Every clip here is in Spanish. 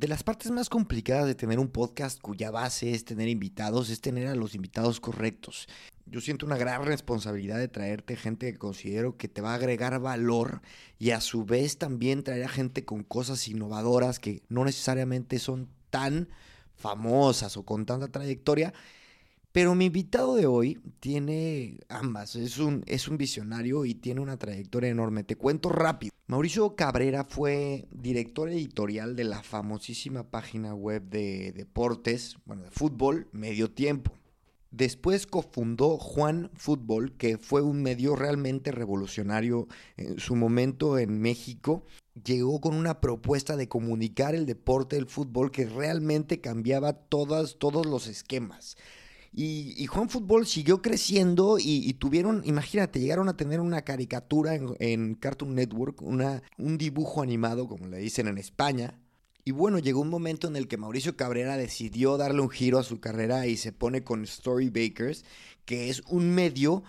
de las partes más complicadas de tener un podcast cuya base es tener invitados, es tener a los invitados correctos. Yo siento una gran responsabilidad de traerte gente que considero que te va a agregar valor y a su vez también traer a gente con cosas innovadoras que no necesariamente son tan famosas o con tanta trayectoria. Pero mi invitado de hoy tiene ambas, es un, es un visionario y tiene una trayectoria enorme. Te cuento rápido. Mauricio Cabrera fue director editorial de la famosísima página web de deportes, bueno, de fútbol, Medio Tiempo. Después cofundó Juan Fútbol, que fue un medio realmente revolucionario en su momento en México. Llegó con una propuesta de comunicar el deporte del fútbol que realmente cambiaba todas, todos los esquemas. Y, Juan Fútbol siguió creciendo y, tuvieron, imagínate, llegaron a tener una caricatura en, en Cartoon Network, una, un dibujo animado, como le dicen en España, y bueno, llegó un momento en el que Mauricio Cabrera decidió darle un giro a su carrera y se pone con Story Bakers, que es un medio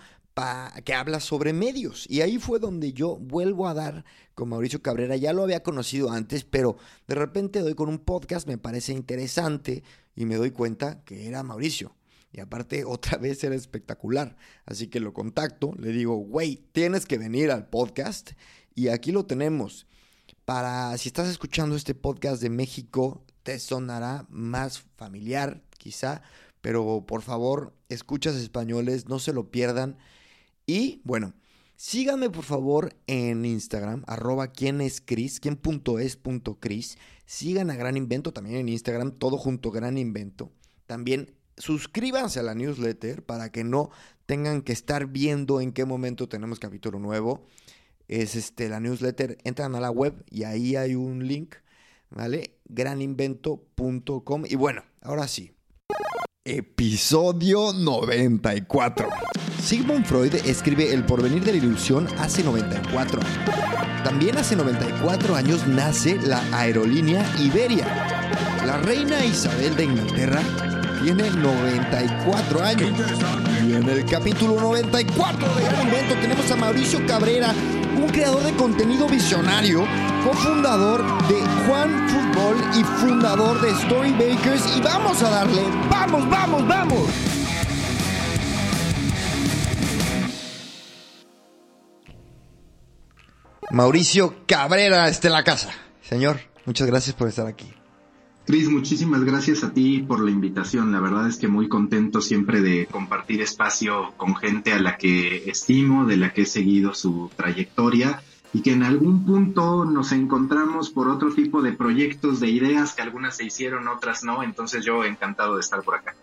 que habla sobre medios. Y ahí fue donde yo vuelvo a dar con Mauricio Cabrera. Ya lo había conocido antes, pero de repente doy con un podcast, me parece interesante y me doy cuenta que era Mauricio. Y aparte, otra vez era espectacular. Así que lo contacto, le digo, güey, tienes que venir al podcast. Y aquí lo tenemos. Para si estás escuchando este podcast de México, te sonará más familiar, quizá, pero por favor, escuchas españoles, no se lo pierdan. Y bueno, síganme por favor en Instagram, arroba quién es Cris, quién punto es punto Cris. Sigan a Gran Invento también en Instagram, todo junto Gran Invento. También suscríbanse a la newsletter para que no tengan que estar viendo en qué momento tenemos capítulo nuevo es este, la newsletter, entran a la web y ahí hay un link, ¿vale? graninvento.com. Y bueno, ahora sí. Episodio 94. Sigmund Freud escribe El porvenir de la ilusión hace 94. También hace 94 años nace la aerolínea Iberia. La reina Isabel de Inglaterra tiene 94 años. Y en el capítulo 94 de Gran Invento tenemos a Mauricio Cabrera, un creador de contenido visionario, cofundador de Juan Fútbol y fundador de Story Bakers. Y vamos a darle, vamos, vamos, vamos. Mauricio Cabrera está en la casa. Señor, muchas gracias por estar aquí. Cris, muchísimas gracias a ti por la invitación. La verdad es que muy contento siempre de compartir espacio con gente a la que estimo, de la que he seguido su trayectoria y que en algún punto nos encontramos por otro tipo de proyectos, de ideas que algunas se hicieron, otras no. Entonces yo encantado de estar por acá.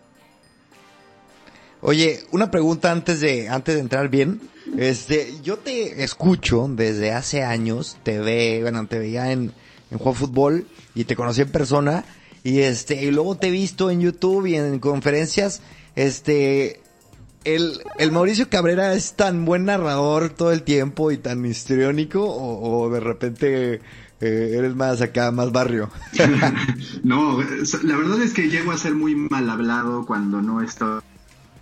Oye, una pregunta antes de antes de entrar bien. Este, yo te escucho desde hace años, te ve, bueno, te veía en en Juego Fútbol y te conocí en persona y este y luego te he visto en YouTube y en conferencias este el, el Mauricio Cabrera es tan buen narrador todo el tiempo y tan histriónico o, de repente eh, eres más acá, más barrio. no, la verdad es que llego a ser muy mal hablado cuando no estoy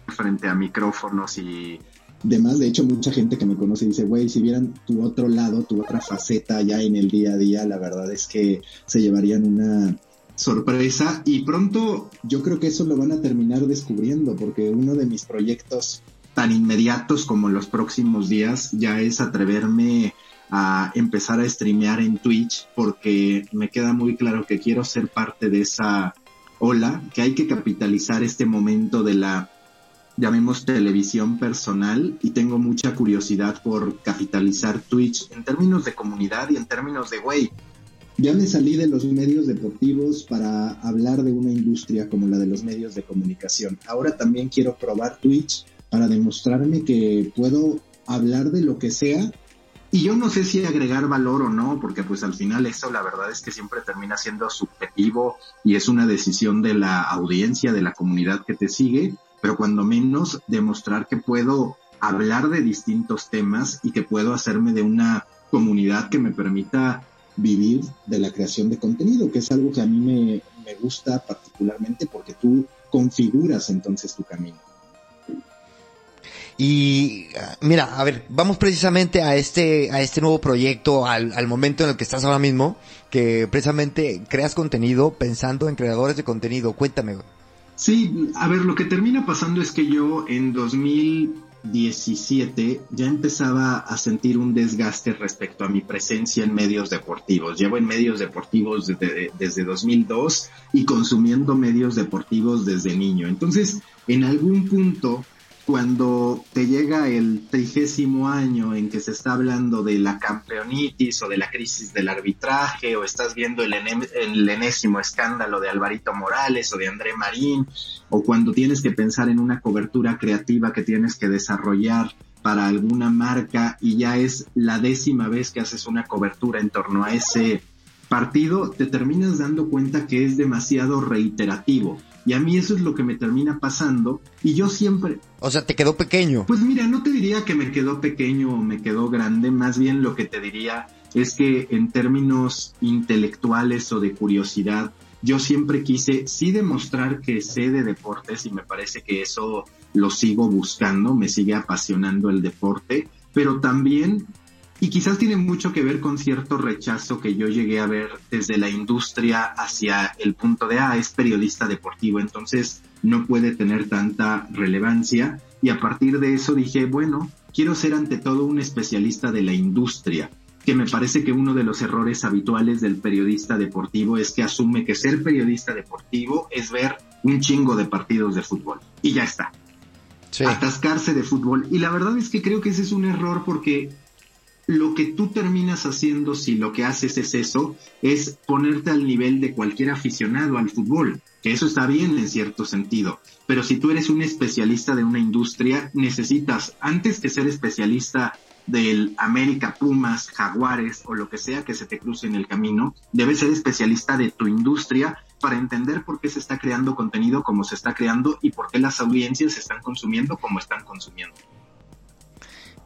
frente a micrófonos y demás. De hecho, mucha gente que me conoce dice, güey, si vieran tu otro lado, tu otra faceta ya en el día a día, la verdad es que se llevarían una sorpresa y pronto yo creo que eso lo van a terminar descubriendo porque uno de mis proyectos tan inmediatos como los próximos días ya es atreverme a empezar a streamear en Twitch porque me queda muy claro que quiero ser parte de esa ola, que hay que capitalizar este momento de la llamemos televisión personal y tengo mucha curiosidad por capitalizar Twitch en términos de comunidad y en términos de, güey, ya me salí de los medios deportivos para hablar de una industria como la de los medios de comunicación. Ahora también quiero probar Twitch para demostrarme que puedo hablar de lo que sea. Y yo no sé si agregar valor o no, porque pues al final eso la verdad es que siempre termina siendo subjetivo y es una decisión de la audiencia, de la comunidad que te sigue pero cuando menos demostrar que puedo hablar de distintos temas y que puedo hacerme de una comunidad que me permita vivir de la creación de contenido, que es algo que a mí me, me gusta particularmente porque tú configuras entonces tu camino. Y mira, a ver, vamos precisamente a este, a este nuevo proyecto, al, al momento en el que estás ahora mismo, que precisamente creas contenido pensando en creadores de contenido. Cuéntame. Sí, a ver, lo que termina pasando es que yo en 2017 ya empezaba a sentir un desgaste respecto a mi presencia en medios deportivos. Llevo en medios deportivos desde, desde 2002 y consumiendo medios deportivos desde niño. Entonces, en algún punto cuando te llega el trigésimo año en que se está hablando de la campeonitis o de la crisis del arbitraje o estás viendo el, el, enésimo escándalo de Alvarito Morales o de André Marín o cuando tienes que pensar en una cobertura creativa que tienes que desarrollar para alguna marca y ya es la décima vez que haces una cobertura en torno a ese partido, te terminas dando cuenta que es demasiado reiterativo y a mí eso es lo que me termina pasando. Y yo siempre... O sea, te quedó pequeño. Pues mira, no te diría que me quedó pequeño o me quedó grande. Más bien lo que te diría es que en términos intelectuales o de curiosidad, yo siempre quise sí demostrar que sé de deportes y me parece que eso lo sigo buscando, me sigue apasionando el deporte, pero también y quizás tiene mucho que ver con cierto rechazo que yo llegué a ver desde la industria hacia el punto de, ah, es periodista deportivo, entonces no puede tener tanta relevancia. Y a partir de eso dije, bueno, quiero ser ante todo un especialista de la industria, que me parece que uno de los errores habituales del periodista deportivo es que asume que ser periodista deportivo es ver un chingo de partidos de fútbol. Y ya está. Atascarse de fútbol. Y la verdad es que creo que ese es un error porque lo que tú terminas haciendo si lo que haces es eso, es ponerte al nivel de cualquier aficionado al fútbol, que eso está bien en cierto sentido. Pero si tú eres un especialista de una industria, necesitas, antes que ser especialista del América Pumas, Jaguares o lo que sea que se te cruce en el camino, debes ser especialista de tu industria para entender por qué se está creando contenido como se está creando y por qué las audiencias se están consumiendo como están consumiendo.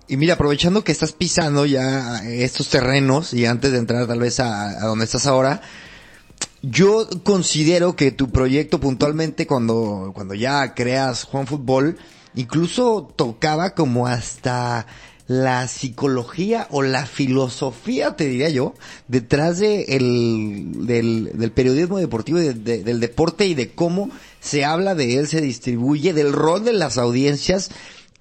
Y mira, aprovechando que estás pisando ya estos terrenos y antes de entrar tal vez a, donde estás ahora, yo considero que tu proyecto puntualmente cuando, cuando ya creas Juan Fútbol, incluso tocaba como hasta la psicología o la filosofía, te diría yo, detrás de el, del periodismo deportivo y del deporte y de cómo se habla de él, se distribuye, del rol de las audiencias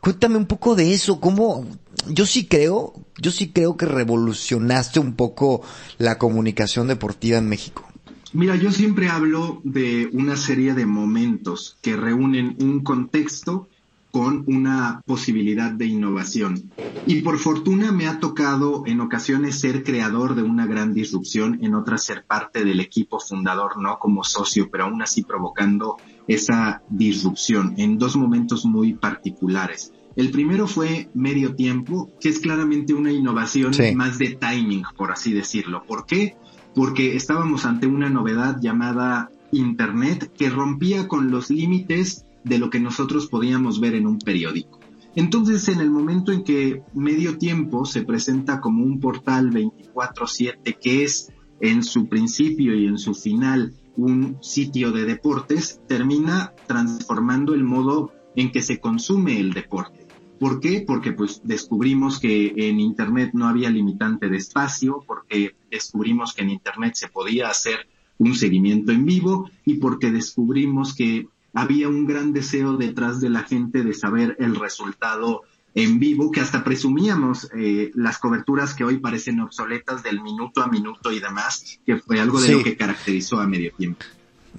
Cuéntame un poco de eso, cómo, yo sí creo, yo sí creo que revolucionaste un poco la comunicación deportiva en México. Mira, yo siempre hablo de una serie de momentos que reúnen un contexto con una posibilidad de innovación. Y por fortuna me ha tocado en ocasiones ser creador de una gran disrupción, en otras ser parte del equipo fundador, no como socio, pero aún así provocando esa disrupción en dos momentos muy particulares. El primero fue medio tiempo, que es claramente una innovación más de timing, por así decirlo. ¿Por qué? Porque estábamos ante una novedad llamada Internet que rompía con los límites de lo que nosotros podíamos ver en un periódico. Entonces, en el momento en que Medio Tiempo se presenta como un portal 24/7 que es en su principio y en su final un sitio de deportes, termina transformando el modo en que se consume el deporte. ¿Por qué? Porque pues descubrimos que en Internet no había limitante de espacio, porque descubrimos que en Internet se podía hacer un seguimiento en vivo y porque descubrimos que había un gran deseo detrás de la gente de saber el resultado en vivo, que hasta presumíamos eh, las coberturas que hoy parecen obsoletas del minuto a minuto y demás, que fue algo de lo que caracterizó a medio tiempo.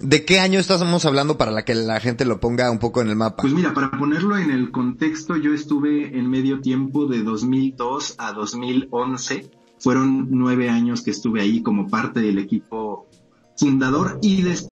¿De qué año estamos hablando para la que la gente lo ponga un poco en el mapa? Pues mira, para ponerlo en el contexto, yo estuve en medio tiempo de 2002 a 2011. Fueron nueve años que estuve ahí como parte del equipo fundador y después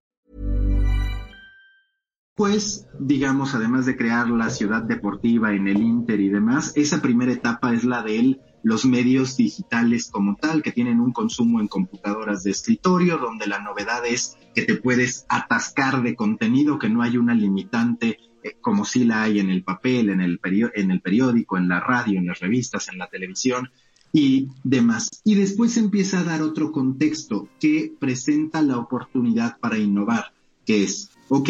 Pues, digamos, además de crear la ciudad deportiva en el Inter y demás, esa primera etapa es la de los medios digitales como tal, que tienen un consumo en computadoras de escritorio, donde la novedad es que te puedes atascar de contenido, que no hay una limitante eh, como sí la hay en el papel, en el, en el periódico, en la radio, en las revistas, en la televisión y demás. Y después empieza a dar otro contexto que presenta la oportunidad para innovar, que es, ok,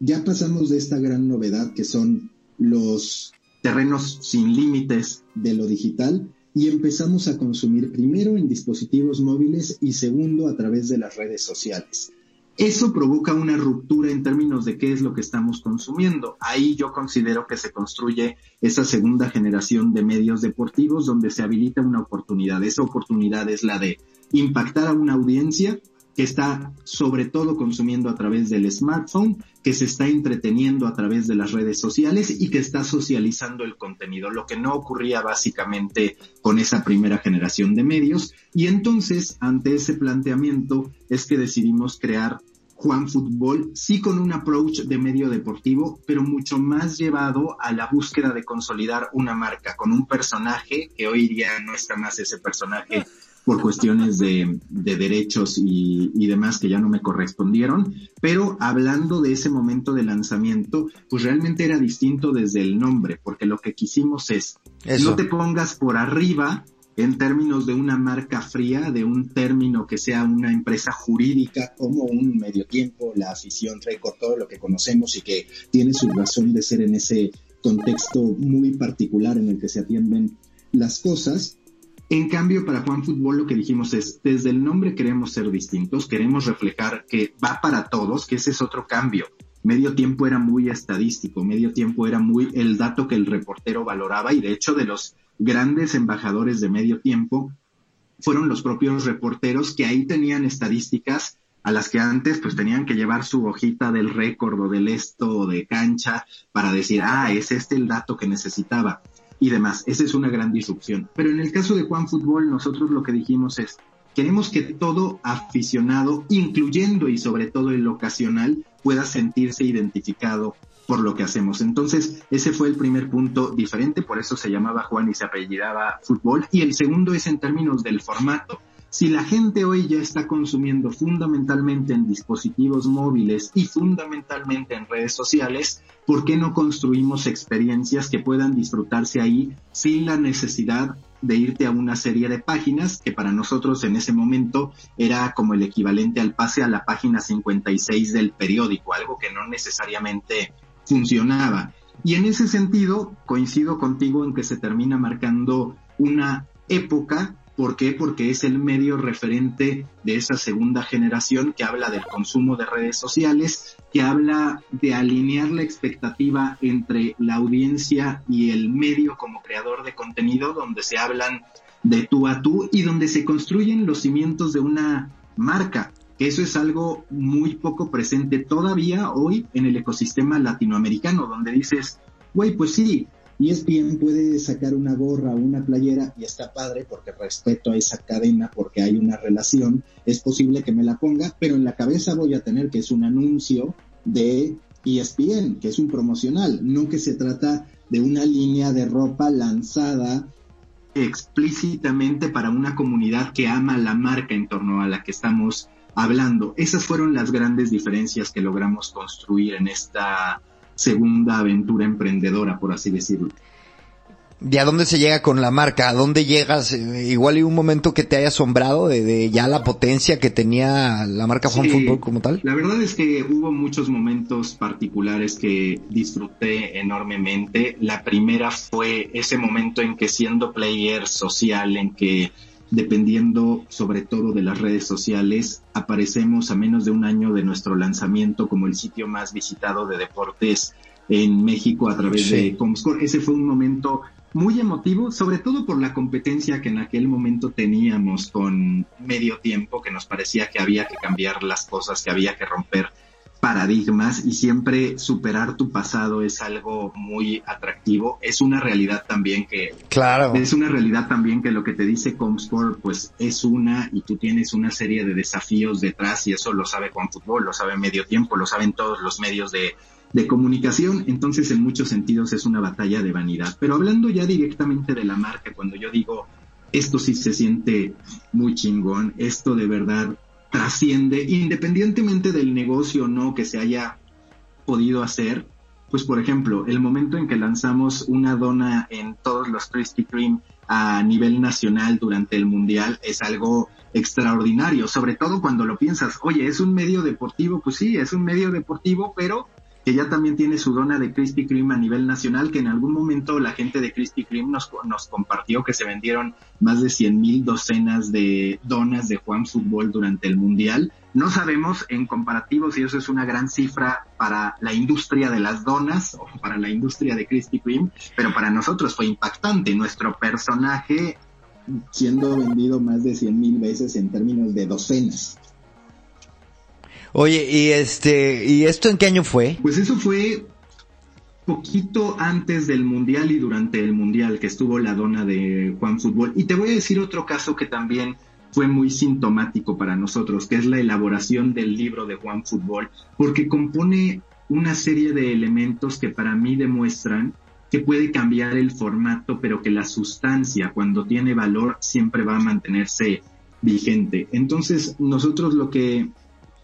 ya pasamos de esta gran novedad que son los terrenos sin límites de lo digital y empezamos a consumir primero en dispositivos móviles y segundo a través de las redes sociales. Eso provoca una ruptura en términos de qué es lo que estamos consumiendo. Ahí yo considero que se construye esa segunda generación de medios deportivos donde se habilita una oportunidad. Esa oportunidad es la de impactar a una audiencia que está sobre todo consumiendo a través del smartphone, que se está entreteniendo a través de las redes sociales y que está socializando el contenido, lo que no ocurría básicamente con esa primera generación de medios. Y entonces, ante ese planteamiento, es que decidimos crear Juan Fútbol, sí con un approach de medio deportivo, pero mucho más llevado a la búsqueda de consolidar una marca, con un personaje que hoy día no está más ese personaje por cuestiones de, derechos y, y, demás que ya no me correspondieron, pero hablando de ese momento de lanzamiento, pues realmente era distinto desde el nombre, porque lo que quisimos es, no te pongas por arriba en términos de una marca fría, de un término que sea una empresa jurídica como un medio tiempo, la afición récord, todo lo que conocemos y que tiene su razón de ser en ese contexto muy particular en el que se atienden las cosas, en cambio, para Juan Fútbol lo que dijimos es, desde el nombre queremos ser distintos, queremos reflejar que va para todos, que ese es otro cambio. Medio tiempo era muy estadístico, medio tiempo era muy el dato que el reportero valoraba y de hecho de los grandes embajadores de medio tiempo fueron los propios reporteros que ahí tenían estadísticas a las que antes pues tenían que llevar su hojita del récord o del esto o de cancha para decir, ah, es este el dato que necesitaba y demás. Esa es una gran disrupción. Pero en el caso de Juan Fútbol, nosotros lo que dijimos es, queremos que todo aficionado, incluyendo y sobre todo el ocasional, pueda sentirse identificado por lo que hacemos. Entonces, ese fue el primer punto diferente, por eso se llamaba Juan y se apellidaba Fútbol. Y el segundo es en términos del formato. Si la gente hoy ya está consumiendo fundamentalmente en dispositivos móviles y fundamentalmente en redes sociales, ¿por qué no construimos experiencias que puedan disfrutarse ahí sin la necesidad de irte a una serie de páginas que para nosotros en ese momento era como el equivalente al pase a la página 56 del periódico, algo que no necesariamente funcionaba. Y en ese sentido coincido contigo en que se termina marcando una época ¿Por qué? Porque es el medio referente de esa segunda generación que habla del consumo de redes sociales, que habla de alinear la expectativa entre la audiencia y el medio como creador de contenido, donde se hablan de tú a tú y donde se construyen los cimientos de una marca. Eso es algo muy poco presente todavía hoy en el ecosistema latinoamericano, donde dices, güey, pues sí, y es bien puede sacar una gorra o una playera y está padre porque respeto a esa cadena, porque hay una relación, es posible que me la ponga, pero en la cabeza voy a tener que es un anuncio de ESPN, que es un promocional, no que se trata de una línea de ropa lanzada explícitamente para una comunidad que ama la marca en torno a la que estamos hablando. Esas fueron las grandes diferencias que logramos construir en esta segunda aventura emprendedora, por así decirlo. ¿De a dónde se llega con la marca? ¿A dónde llegas? Eh, igual hay un momento que te haya asombrado de, ya la potencia que tenía la marca Juan Fútbol como tal. La verdad es que hubo muchos momentos particulares que disfruté enormemente. La primera fue ese momento en que siendo player social, en que dependiendo sobre todo de las redes sociales, aparecemos a menos de un año de nuestro lanzamiento como el sitio más visitado de deportes en México a través de Comscore. Ese fue un momento muy emotivo, sobre todo por la competencia que en aquel momento teníamos con medio tiempo, que nos parecía que había que cambiar las cosas, que había que romper paradigmas y siempre superar tu pasado es algo muy atractivo. Es una realidad también que... Claro. Es una realidad también que lo que te dice Comscore pues es una y tú tienes una serie de desafíos detrás y eso lo sabe Juan Fútbol, lo sabe Medio Tiempo, lo saben todos los medios de, de comunicación, entonces en muchos sentidos es una batalla de vanidad. Pero hablando ya directamente de la marca, cuando yo digo esto sí se siente muy chingón, esto de verdad trasciende, independientemente del negocio o no que se haya podido hacer, pues por ejemplo, el momento en que lanzamos una dona en todos los Krispy Kreme a nivel nacional durante el Mundial es algo extraordinario, sobre todo cuando lo piensas, oye, es un medio deportivo, pues sí, es un medio deportivo, pero que ya también tiene su dona de Krispy Kreme a nivel nacional, que en algún momento la gente de Krispy Kreme nos, nos compartió que se vendieron más de 100 mil docenas de donas de Juan Fútbol durante el Mundial. No sabemos en comparativo si eso es una gran cifra para la industria de las donas o para la industria de Krispy Kreme, pero para nosotros fue impactante. Nuestro personaje siendo vendido más de 100 mil veces en términos de docenas. Oye, y este, ¿y esto en qué año fue? Pues eso fue poquito antes del Mundial y durante el Mundial que estuvo la dona de Juan Fútbol. Y te voy a decir otro caso que también fue muy sintomático para nosotros, que es la elaboración del libro de Juan Fútbol, porque compone una serie de elementos que para mí demuestran que puede cambiar el formato, pero que la sustancia, cuando tiene valor, siempre va a mantenerse vigente. Entonces, nosotros lo que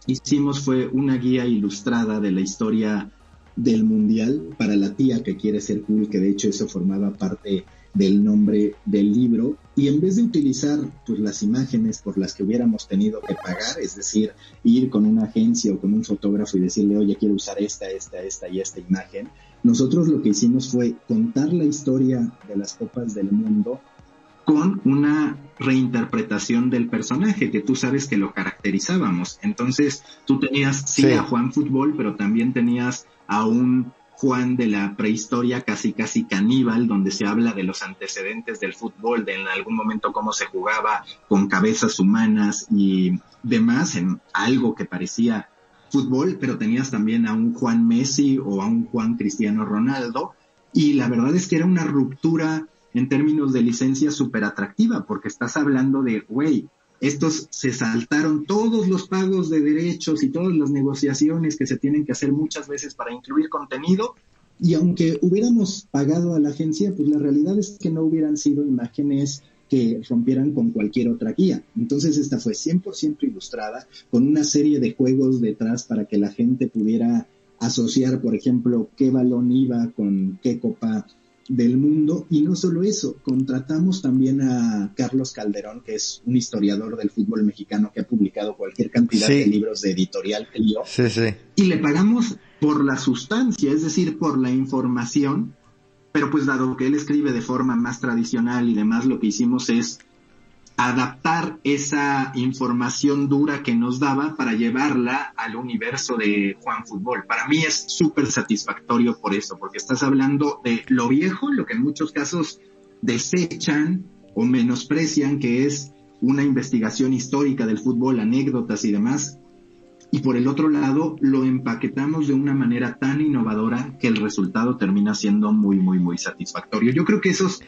hicimos fue una guía ilustrada de la historia del mundial para la tía que quiere ser cool, que de hecho eso formaba parte del nombre del libro. Y en vez de utilizar pues las imágenes por las que hubiéramos tenido que pagar, es decir, ir con una agencia o con un fotógrafo y decirle, oye, quiero usar esta, esta, esta y esta imagen, nosotros lo que hicimos fue contar la historia de las copas del mundo con una reinterpretación del personaje que tú sabes que lo caracterizábamos. Entonces tú tenías sí, a Juan Fútbol, pero también tenías a un Juan de la prehistoria casi casi caníbal, donde se habla de los antecedentes del fútbol, de en algún momento cómo se jugaba con cabezas humanas y demás, en algo que parecía fútbol, pero tenías también a un Juan Messi o a un Juan Cristiano Ronaldo, y la verdad es que era una ruptura en términos de licencia súper atractiva, porque estás hablando de, güey, estos se saltaron todos los pagos de derechos y todas las negociaciones que se tienen que hacer muchas veces para incluir contenido. Y aunque hubiéramos pagado a la agencia, pues la realidad es que no hubieran sido imágenes que rompieran con cualquier otra guía. Entonces esta fue 100% ilustrada, con una serie de juegos detrás para que la gente pudiera asociar, por ejemplo, qué balón iba con qué copa del mundo. Y no solo eso, contratamos también a Carlos Calderón, que es un historiador del fútbol mexicano que ha publicado cualquier cantidad de libros de editorial que Sí, sí. Y le pagamos por la sustancia, es decir, por la información. Pero pues dado que él escribe de forma más tradicional y demás, lo que hicimos es adaptar esa información dura que nos daba para llevarla al universo de Juan Fútbol. Para mí es súper satisfactorio por eso, porque estás hablando de lo viejo, lo que en muchos casos desechan o menosprecian, que es una investigación histórica del fútbol, anécdotas y demás. Y por el otro lado, lo empaquetamos de una manera tan innovadora que el resultado termina siendo muy, muy, muy satisfactorio. Yo creo que esos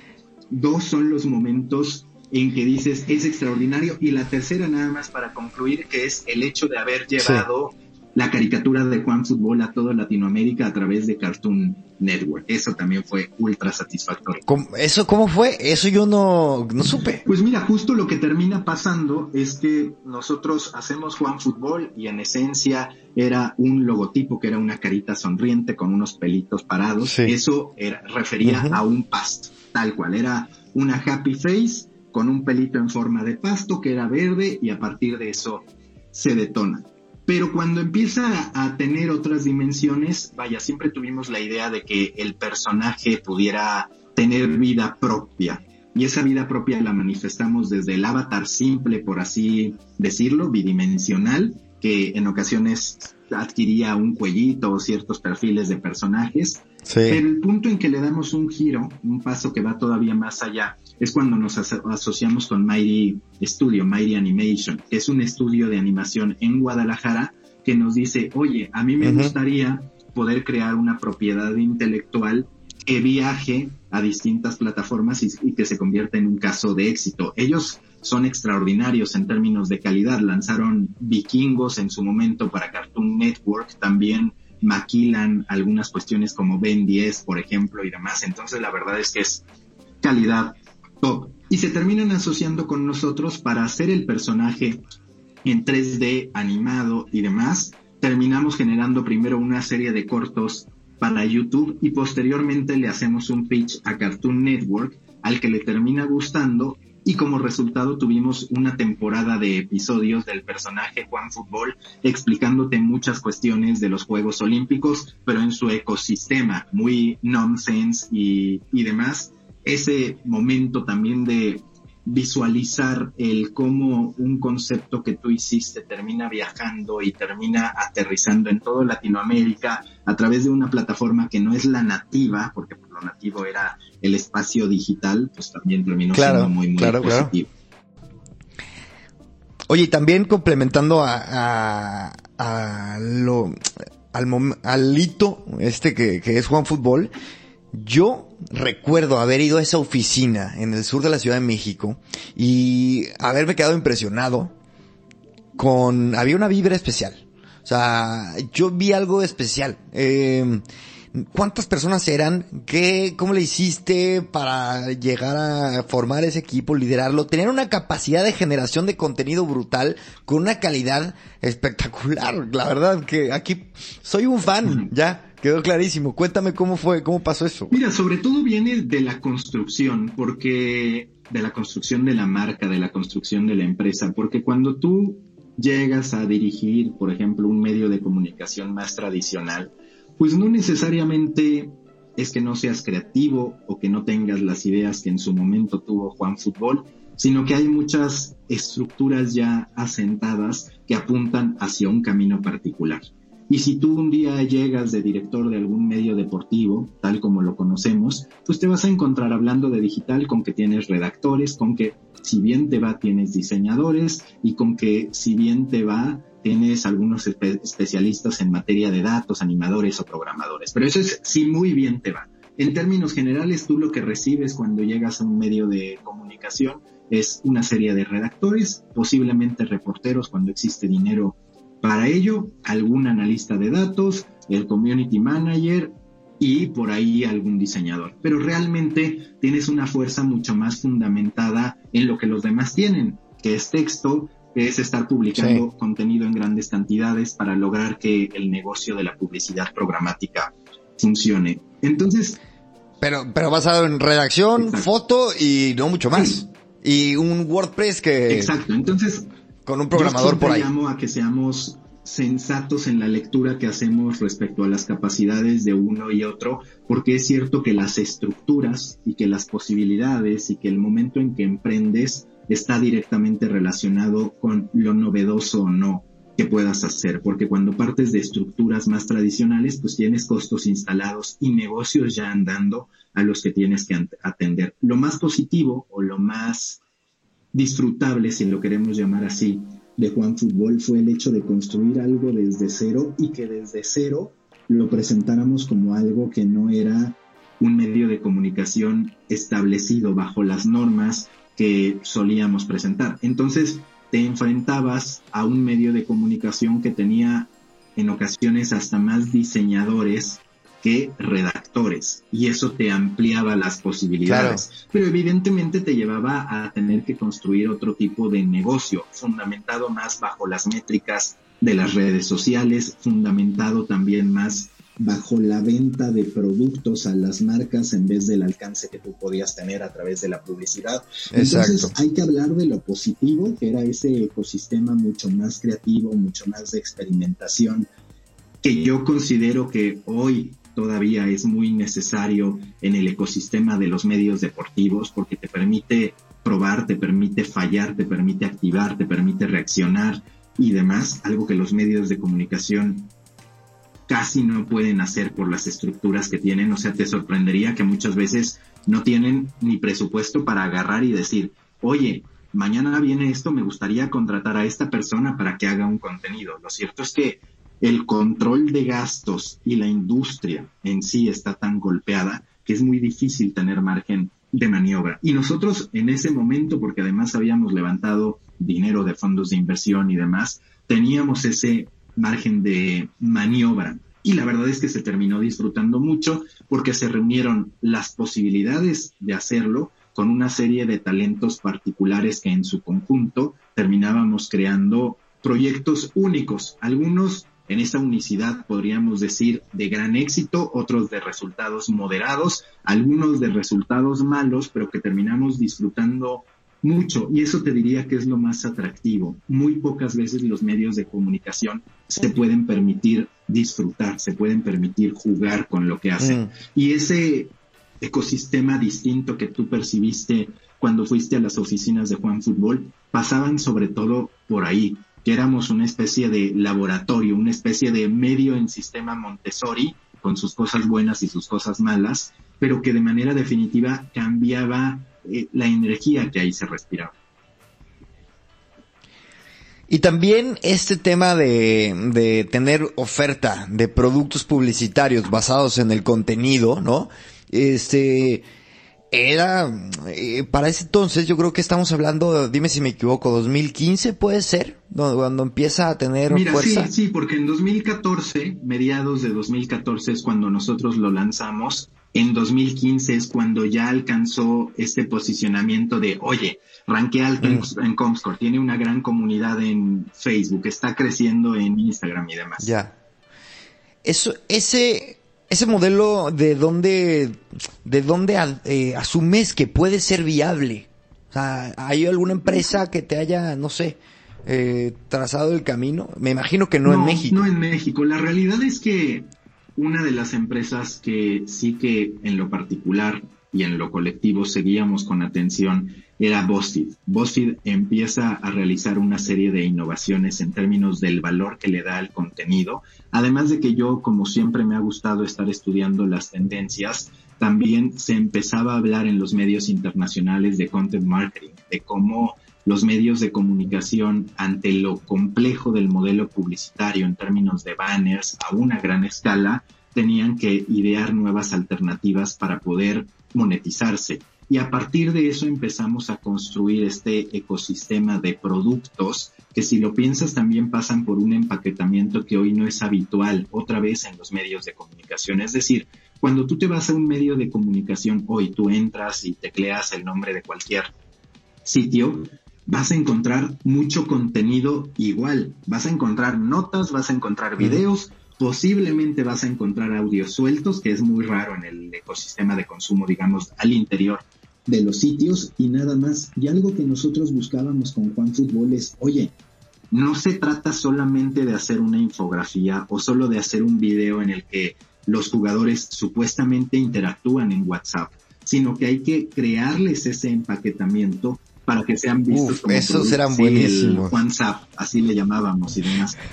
dos son los momentos en que dices es extraordinario. Y la tercera nada más para concluir, que es el hecho de haber llevado la caricatura de Juan Fútbol a toda Latinoamérica a través de Cartoon Network. Eso también fue ultra satisfactorio. ¿Eso cómo fue? Eso yo no, no supe. Pues mira, justo lo que termina pasando es que nosotros hacemos Juan Fútbol y en esencia era un logotipo que era una carita sonriente con unos pelitos parados. Eso era, refería a un past, tal cual. Era una happy face con un pelito en forma de pasto que era verde y a partir de eso se detona. Pero cuando empieza a tener otras dimensiones, vaya, siempre tuvimos la idea de que el personaje pudiera tener vida propia. Y esa vida propia la manifestamos desde el avatar simple, por así decirlo, bidimensional, que en ocasiones adquiría un cuellito o ciertos perfiles de personajes. Pero el punto en que le damos un giro, un paso que va todavía más allá, es cuando nos asociamos con Mighty Studio, Mighty Animation, que es un estudio de animación en Guadalajara que nos dice, oye, a mí me gustaría poder crear una propiedad intelectual que viaje a distintas plataformas y, que se convierta en un caso de éxito. Ellos son extraordinarios en términos de calidad. Lanzaron Vikingos en su momento para Cartoon Network, también maquilan algunas cuestiones como Ben 10, por ejemplo, y demás. Entonces, la verdad es que es calidad top. Y se terminan asociando con nosotros para hacer el personaje en 3D animado y demás. Terminamos generando primero una serie de cortos para YouTube y posteriormente le hacemos un pitch a Cartoon Network al que le termina gustando y como resultado tuvimos una temporada de episodios del personaje Juan Fútbol explicándote muchas cuestiones de los Juegos Olímpicos, pero en su ecosistema, muy nonsense y, y demás. Ese momento también de visualizar el cómo un concepto que tú hiciste termina viajando y termina aterrizando en toda Latinoamérica a través de una plataforma que no es la nativa, porque era el espacio digital, pues también terminó siendo muy, muy positivo. Oye, y también complementando a, a, lo, al, al hito este que, que es Juan Fútbol, yo recuerdo haber ido a esa oficina en el sur de la Ciudad de México y haberme quedado impresionado con... Había una vibra especial. O sea, yo vi algo especial. Eh, ¿Cuántas personas eran? ¿Qué, ¿Cómo le hiciste para llegar a formar ese equipo, liderarlo? Tener una capacidad de generación de contenido brutal con una calidad espectacular. La verdad que aquí soy un fan, ya. Quedó clarísimo. Cuéntame cómo fue, cómo pasó eso. Mira, sobre todo viene de la construcción, porque de la construcción de la marca, de la construcción de la empresa, porque cuando tú llegas a dirigir, por ejemplo, un medio de comunicación más tradicional, pues no necesariamente es que no seas creativo o que no tengas las ideas que en su momento tuvo Juan Fútbol, sino que hay muchas estructuras ya asentadas que apuntan hacia un camino particular. Y si tú un día llegas de director de algún medio deportivo, tal como lo conocemos, pues te vas a encontrar hablando de digital con que tienes redactores, con que si bien te va tienes diseñadores y con que si bien te va tienes algunos especialistas en materia de datos, animadores o programadores. Pero eso es si muy bien te va. En términos generales, tú lo que recibes cuando llegas a un medio de comunicación es una serie de redactores, posiblemente reporteros cuando existe dinero para ello, algún analista de datos, el community manager y por ahí algún diseñador. Pero realmente tienes una fuerza mucho más fundamentada en lo que los demás tienen, que es texto, que es estar publicando contenido en grandes cantidades para lograr que el negocio de la publicidad programática funcione. Entonces... Pero, pero basado en redacción, foto y no mucho más. Y un WordPress que... Exacto. Entonces, con un programador por ahí. llamo a que seamos sensatos en la lectura que hacemos respecto a las capacidades de uno y otro, porque es cierto que las estructuras y que las posibilidades y que el momento en que emprendes está directamente relacionado con lo novedoso o no que puedas hacer, porque cuando partes de estructuras más tradicionales, pues tienes costos instalados y negocios ya andando a los que tienes que atender. Lo más positivo o lo más disfrutable, si lo queremos llamar así, de Juan Fútbol fue el hecho de construir algo desde cero y que desde cero lo presentáramos como algo que no era un medio de comunicación establecido bajo las normas que solíamos presentar. Entonces te enfrentabas a un medio de comunicación que tenía en ocasiones hasta más diseñadores que redactores y eso te ampliaba las posibilidades. Pero evidentemente te llevaba a tener que construir otro tipo de negocio, fundamentado más bajo las métricas de las redes sociales, fundamentado también más bajo la venta de productos a las marcas en vez del alcance que tú podías tener a través de la publicidad. Entonces hay que hablar de lo positivo, que era ese ecosistema mucho más creativo, mucho más de experimentación, que yo considero que hoy todavía es muy necesario en el ecosistema de los medios deportivos porque te permite probar, te permite fallar, te permite activar, te permite reaccionar y demás, algo que los medios de comunicación casi no pueden hacer por las estructuras que tienen, o sea, te sorprendería que muchas veces no tienen ni presupuesto para agarrar y decir, oye, mañana viene esto, me gustaría contratar a esta persona para que haga un contenido. Lo cierto es que el control de gastos y la industria en sí está tan golpeada que es muy difícil tener margen de maniobra. Y nosotros en ese momento, porque además habíamos levantado dinero de fondos de inversión y demás, teníamos ese margen de maniobra. Y la verdad es que se terminó disfrutando mucho porque se reunieron las posibilidades de hacerlo con una serie de talentos particulares que en su conjunto terminábamos creando proyectos únicos, algunos en esa unicidad podríamos decir de gran éxito, otros de resultados moderados, algunos de resultados malos, pero que terminamos disfrutando mucho. Y eso te diría que es lo más atractivo. Muy pocas veces los medios de comunicación se pueden permitir disfrutar, se pueden permitir jugar con lo que hacen. Mm. Y ese ecosistema distinto que tú percibiste cuando fuiste a las oficinas de Juan Fútbol, pasaban sobre todo por ahí, que éramos una especie de laboratorio, una especie de medio en sistema Montessori, con sus cosas buenas y sus cosas malas, pero que de manera definitiva cambiaba eh, la energía que ahí se respiraba. Y también este tema de, de, tener oferta de productos publicitarios basados en el contenido, ¿no? Este, era, eh, para ese entonces yo creo que estamos hablando, dime si me equivoco, 2015 puede ser, cuando empieza a tener Mira, fuerza. Sí, sí, porque en 2014, mediados de 2014 es cuando nosotros lo lanzamos, en 2015 es cuando ya alcanzó este posicionamiento de, oye, ranquea alto en, mm. en Comscore, tiene una gran comunidad en Facebook, está creciendo en Instagram y demás. Ya. Eso, ese, ese modelo de dónde, de dónde eh, asumes que puede ser viable. O sea, ¿hay alguna empresa que te haya, no sé, eh, trazado el camino? Me imagino que no, en México. No en México. La realidad es que una de las empresas que sí que en lo particular y en lo colectivo seguíamos con atención era BuzzFeed. BuzzFeed empieza a realizar una serie de innovaciones en términos del valor que le da al contenido, además de que yo, como siempre me ha gustado estar estudiando las tendencias, también se empezaba a hablar en los medios internacionales de content marketing, de cómo los medios de comunicación ante lo complejo del modelo publicitario en términos de banners a una gran escala, tenían que idear nuevas alternativas para poder monetizarse. Y a partir de eso empezamos a construir este ecosistema de productos que si lo piensas también pasan por un empaquetamiento que hoy no es habitual otra vez en los medios de comunicación. Es decir, cuando tú te vas a un medio de comunicación hoy, tú entras y tecleas el nombre de cualquier sitio, vas a encontrar mucho contenido igual. Vas a encontrar notas, vas a encontrar videos, posiblemente vas a encontrar audios sueltos, que es muy raro en el ecosistema de consumo, digamos, al interior de los sitios y nada más. Y algo que nosotros buscábamos con Juan Fútbol es, oye, no se trata solamente de hacer una infografía o solo de hacer un video en el que los jugadores supuestamente interactúan en WhatsApp, sino que hay que crearles ese empaquetamiento para que sean vistos como esos eran buenísimos. Juan así le llamábamos y demás.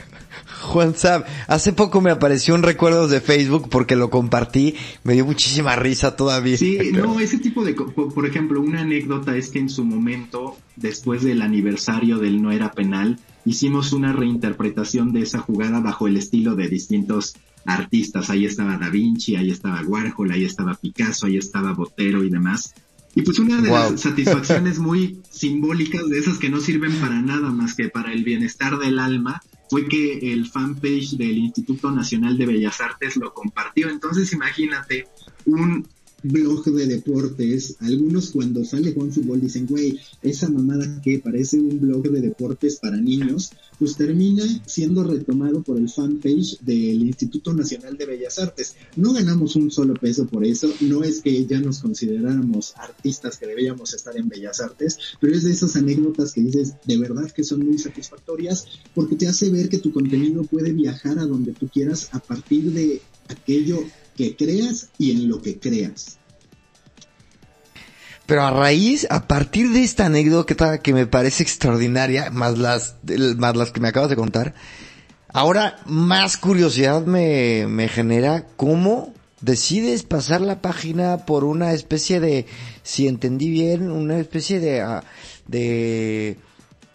Juan Sab, hace poco me apareció un recuerdo de Facebook porque lo compartí, me dio muchísima risa todavía. Sí, no, ese tipo de, por ejemplo, una anécdota es que en su momento, después del aniversario del no era penal, hicimos una reinterpretación de esa jugada bajo el estilo de distintos artistas. Ahí estaba Da Vinci, ahí estaba Warhol, ahí estaba Picasso, ahí estaba Botero y demás. Y pues una de las satisfacciones muy simbólicas de esas que no sirven para nada más que para el bienestar del alma fue que el fanpage del Instituto Nacional de Bellas Artes lo compartió. Entonces imagínate un blog de deportes. Algunos cuando sale Juan Fútbol dicen, güey, esa mamada que parece un blog de deportes para niños, pues termina siendo retomado por el fanpage del Instituto Nacional de Bellas Artes. No ganamos un solo peso por eso, no es que ya nos consideráramos artistas que debíamos estar en Bellas Artes, pero es de esas anécdotas que dices, de verdad que son muy satisfactorias, porque te hace ver que tu contenido puede viajar a donde tú quieras a partir de aquello que creas y en lo que creas. Pero a raíz, a partir de esta anécdota que me parece extraordinaria, más las, más las que me acabas de contar, ahora más curiosidad me, me genera cómo decides pasar la página por una especie de, si entendí bien, una especie de, ah, de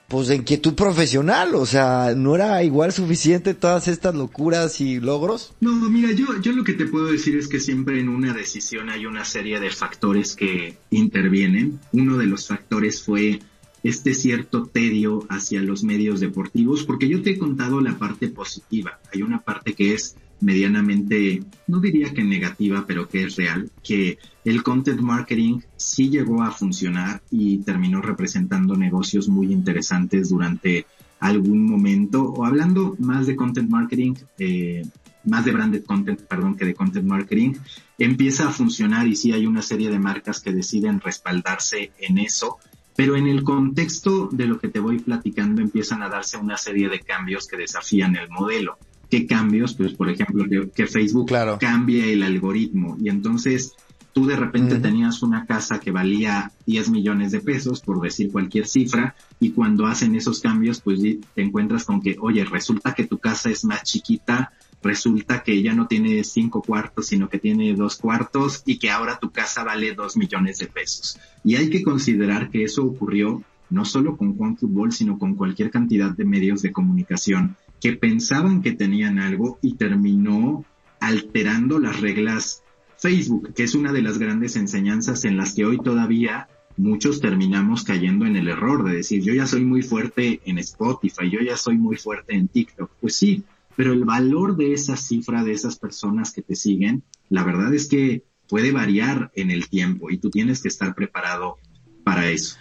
pues de inquietud profesional, o sea, ¿no era igual suficiente todas estas locuras y logros? No, mira, yo, yo lo que te puedo decir es que siempre en una decisión hay una serie de factores que intervienen. Uno de los factores fue este cierto tedio hacia los medios deportivos, porque yo te he contado la parte positiva. Hay una parte que es medianamente, no diría que negativa, pero que es real, que el content marketing sí llegó a funcionar y terminó representando negocios muy interesantes durante algún momento, o hablando más de content marketing, eh, más de branded content, perdón, que de content marketing, empieza a funcionar y sí hay una serie de marcas que deciden respaldarse en eso, pero en el contexto de lo que te voy platicando empiezan a darse una serie de cambios que desafían el modelo. ¿Qué cambios? Pues por ejemplo que, Facebook cambie el algoritmo y entonces tú de repente tenías una casa que valía 10 millones de pesos, por decir cualquier cifra, y cuando hacen esos cambios, pues te encuentras con que, oye, resulta que tu casa es más chiquita, resulta que ya no tiene cinco cuartos, sino que tiene dos cuartos y que ahora tu casa vale dos millones de pesos. Y hay que considerar que eso ocurrió no solo con Juan Fútbol, sino con cualquier cantidad de medios de comunicación que pensaban que tenían algo y terminó alterando las reglas Facebook, que es una de las grandes enseñanzas en las que hoy todavía muchos terminamos cayendo en el error de decir, yo ya soy muy fuerte en Spotify, yo ya soy muy fuerte en TikTok. Pues sí, pero el valor de esa cifra, de esas personas que te siguen, la verdad es que puede variar en el tiempo y tú tienes que estar preparado para eso.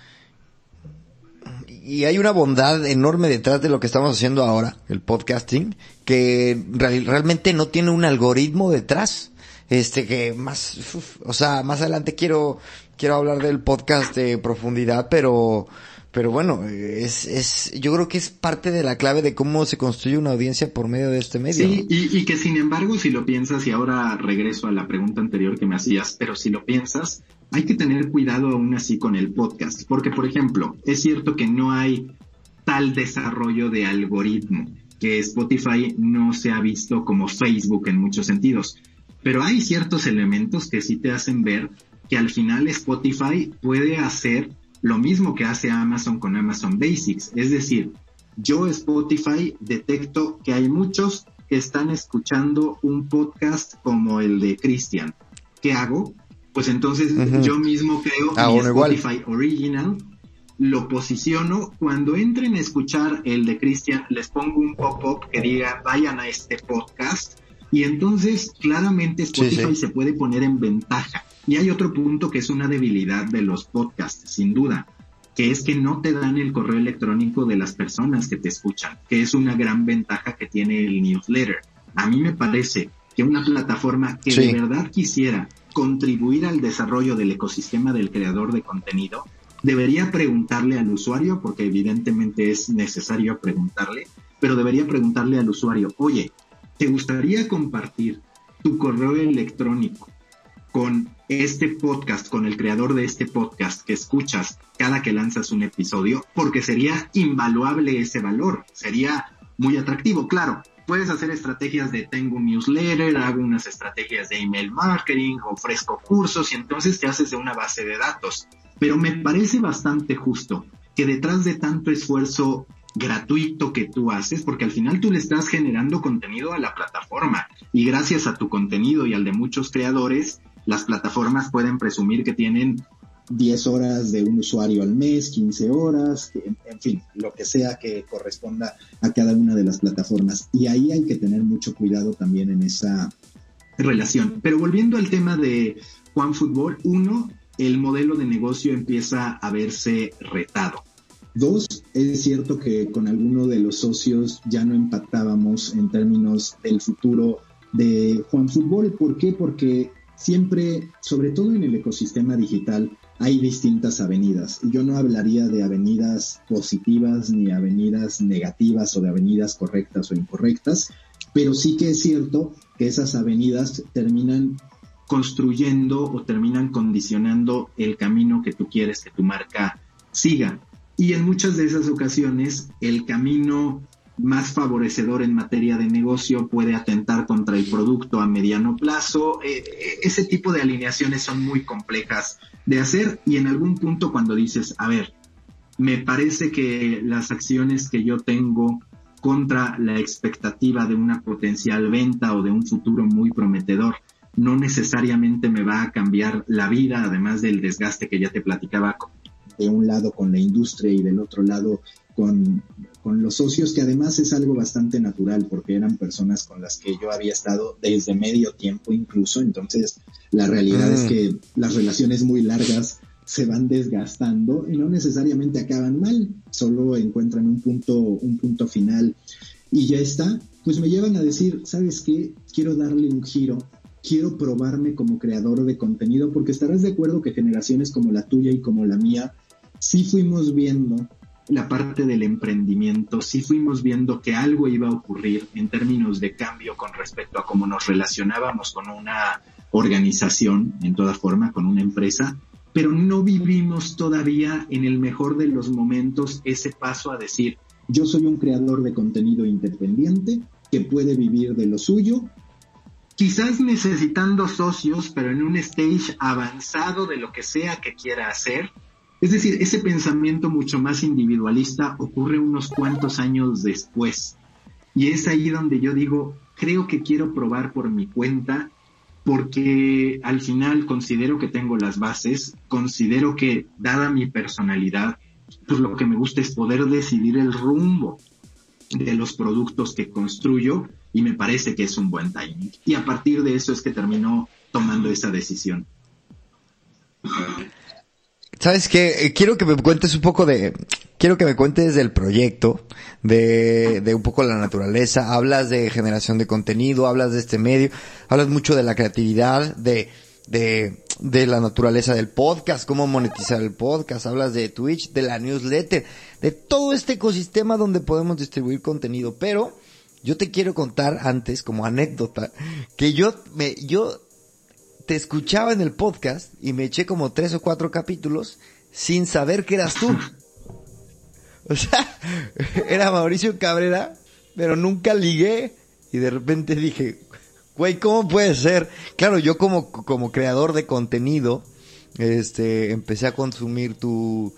Y hay una bondad enorme detrás de lo que estamos haciendo ahora, el podcasting, que realmente no tiene un algoritmo detrás. Este que más, o sea, más adelante quiero, quiero hablar del podcast de profundidad, pero, pero bueno, es, es, yo creo que es parte de la clave de cómo se construye una audiencia por medio de este medio. Sí, y, y, que sin embargo, si lo piensas, y ahora regreso a la pregunta anterior que me hacías, pero si lo piensas, hay que tener cuidado aún así con el podcast, porque por ejemplo, es cierto que no hay tal desarrollo de algoritmo, que Spotify no se ha visto como Facebook en muchos sentidos, pero hay ciertos elementos que sí te hacen ver que al final Spotify puede hacer lo mismo que hace Amazon con Amazon Basics. Es decir, yo Spotify detecto que hay muchos que están escuchando un podcast como el de Christian. ¿Qué hago? Pues entonces yo mismo creo ah, mi Spotify Original, lo posiciono. Cuando entren a escuchar el de Christian, les pongo un pop-up que diga vayan a este podcast. Y entonces claramente Spotify se puede poner en ventaja. Y hay otro punto que es una debilidad de los podcasts, sin duda, que es que no te dan el correo electrónico de las personas que te escuchan, que es una gran ventaja que tiene el newsletter. A mí me parece que una plataforma que de verdad quisiera contribuir al desarrollo del ecosistema del creador de contenido, debería preguntarle al usuario, porque evidentemente es necesario preguntarle, pero debería preguntarle al usuario, oye, ¿te gustaría compartir tu correo electrónico con este podcast, con el creador de este podcast que escuchas cada que lanzas un episodio, porque sería invaluable ese valor, sería muy atractivo. Claro, puedes hacer estrategias de tengo un newsletter, hago unas estrategias de email marketing, ofrezco cursos y entonces te haces de una base de datos. Pero me parece bastante justo que detrás de tanto esfuerzo gratuito que tú haces, porque al final tú le estás generando contenido a la plataforma y gracias a tu contenido y al de muchos creadores, las plataformas pueden presumir que tienen 10 horas de un usuario al mes, 15 horas, en, fin, lo que sea que corresponda a cada una de las plataformas. Y ahí hay que tener mucho cuidado también en esa relación. Pero volviendo al tema de Juan Fútbol, uno, el modelo de negocio empieza a verse retado. Dos, es cierto que con alguno de los socios ya no empatábamos en términos del futuro de Juan Fútbol. ¿Por qué? Porque siempre, sobre todo en el ecosistema digital, hay distintas avenidas. Yo no hablaría de avenidas positivas ni avenidas negativas o de avenidas correctas o incorrectas, pero sí que es cierto que esas avenidas terminan construyendo o terminan condicionando el camino que tú quieres que tu marca siga. Y en muchas de esas ocasiones el camino más favorecedor en materia de negocio puede atentar contra el producto a mediano plazo. Eh, eh, ese tipo de alineaciones son muy complejas de hacer y en algún punto cuando dices, a ver, me parece que las acciones que yo tengo contra la expectativa de una potencial venta o de un futuro muy prometedor no necesariamente me va a cambiar la vida, además del desgaste que ya te platicaba de un lado con la industria y del otro lado con con los socios, que además es algo bastante natural porque eran personas con las que yo había estado desde medio tiempo incluso, entonces la realidad es mm. que las relaciones muy largas se van desgastando y no necesariamente acaban mal, solo encuentran un punto, un punto final y ya está, pues me llevan a decir, ¿sabes qué? Quiero darle un giro, quiero probarme como creador de contenido, porque estarás de acuerdo que generaciones como la tuya y como la mía, sí fuimos viendo la parte del emprendimiento, sí fuimos viendo que algo iba a ocurrir en términos de cambio con respecto a cómo nos relacionábamos con una organización, en toda forma, con una empresa, pero no vivimos todavía en el mejor de los momentos ese paso a decir, yo soy un creador de contenido independiente que puede vivir de lo suyo, quizás necesitando socios, pero en un stage avanzado de lo que sea que quiera hacer. Es decir, ese pensamiento mucho más individualista ocurre unos cuantos años después. Y es ahí donde yo digo, creo que quiero probar por mi cuenta porque al final considero que tengo las bases, considero que dada mi personalidad, pues lo que me gusta es poder decidir el rumbo de los productos que construyo y me parece que es un buen timing. Y a partir de eso es que terminó tomando esa decisión. ¿Sabes qué? Eh, quiero que me cuentes un poco de, quiero que me cuentes del proyecto, de, de un poco la naturaleza, hablas de generación de contenido, hablas de este medio, hablas mucho de la creatividad, de, de, de la naturaleza del podcast, cómo monetizar el podcast, hablas de Twitch, de la newsletter, de todo este ecosistema donde podemos distribuir contenido, pero yo te quiero contar antes como anécdota que yo me yo te escuchaba en el podcast y me eché como tres o cuatro capítulos sin saber que eras tú. O sea, era Mauricio Cabrera, pero nunca ligué y de repente dije, güey, ¿cómo puede ser? Claro, yo como, como creador de contenido, este, empecé a consumir tu,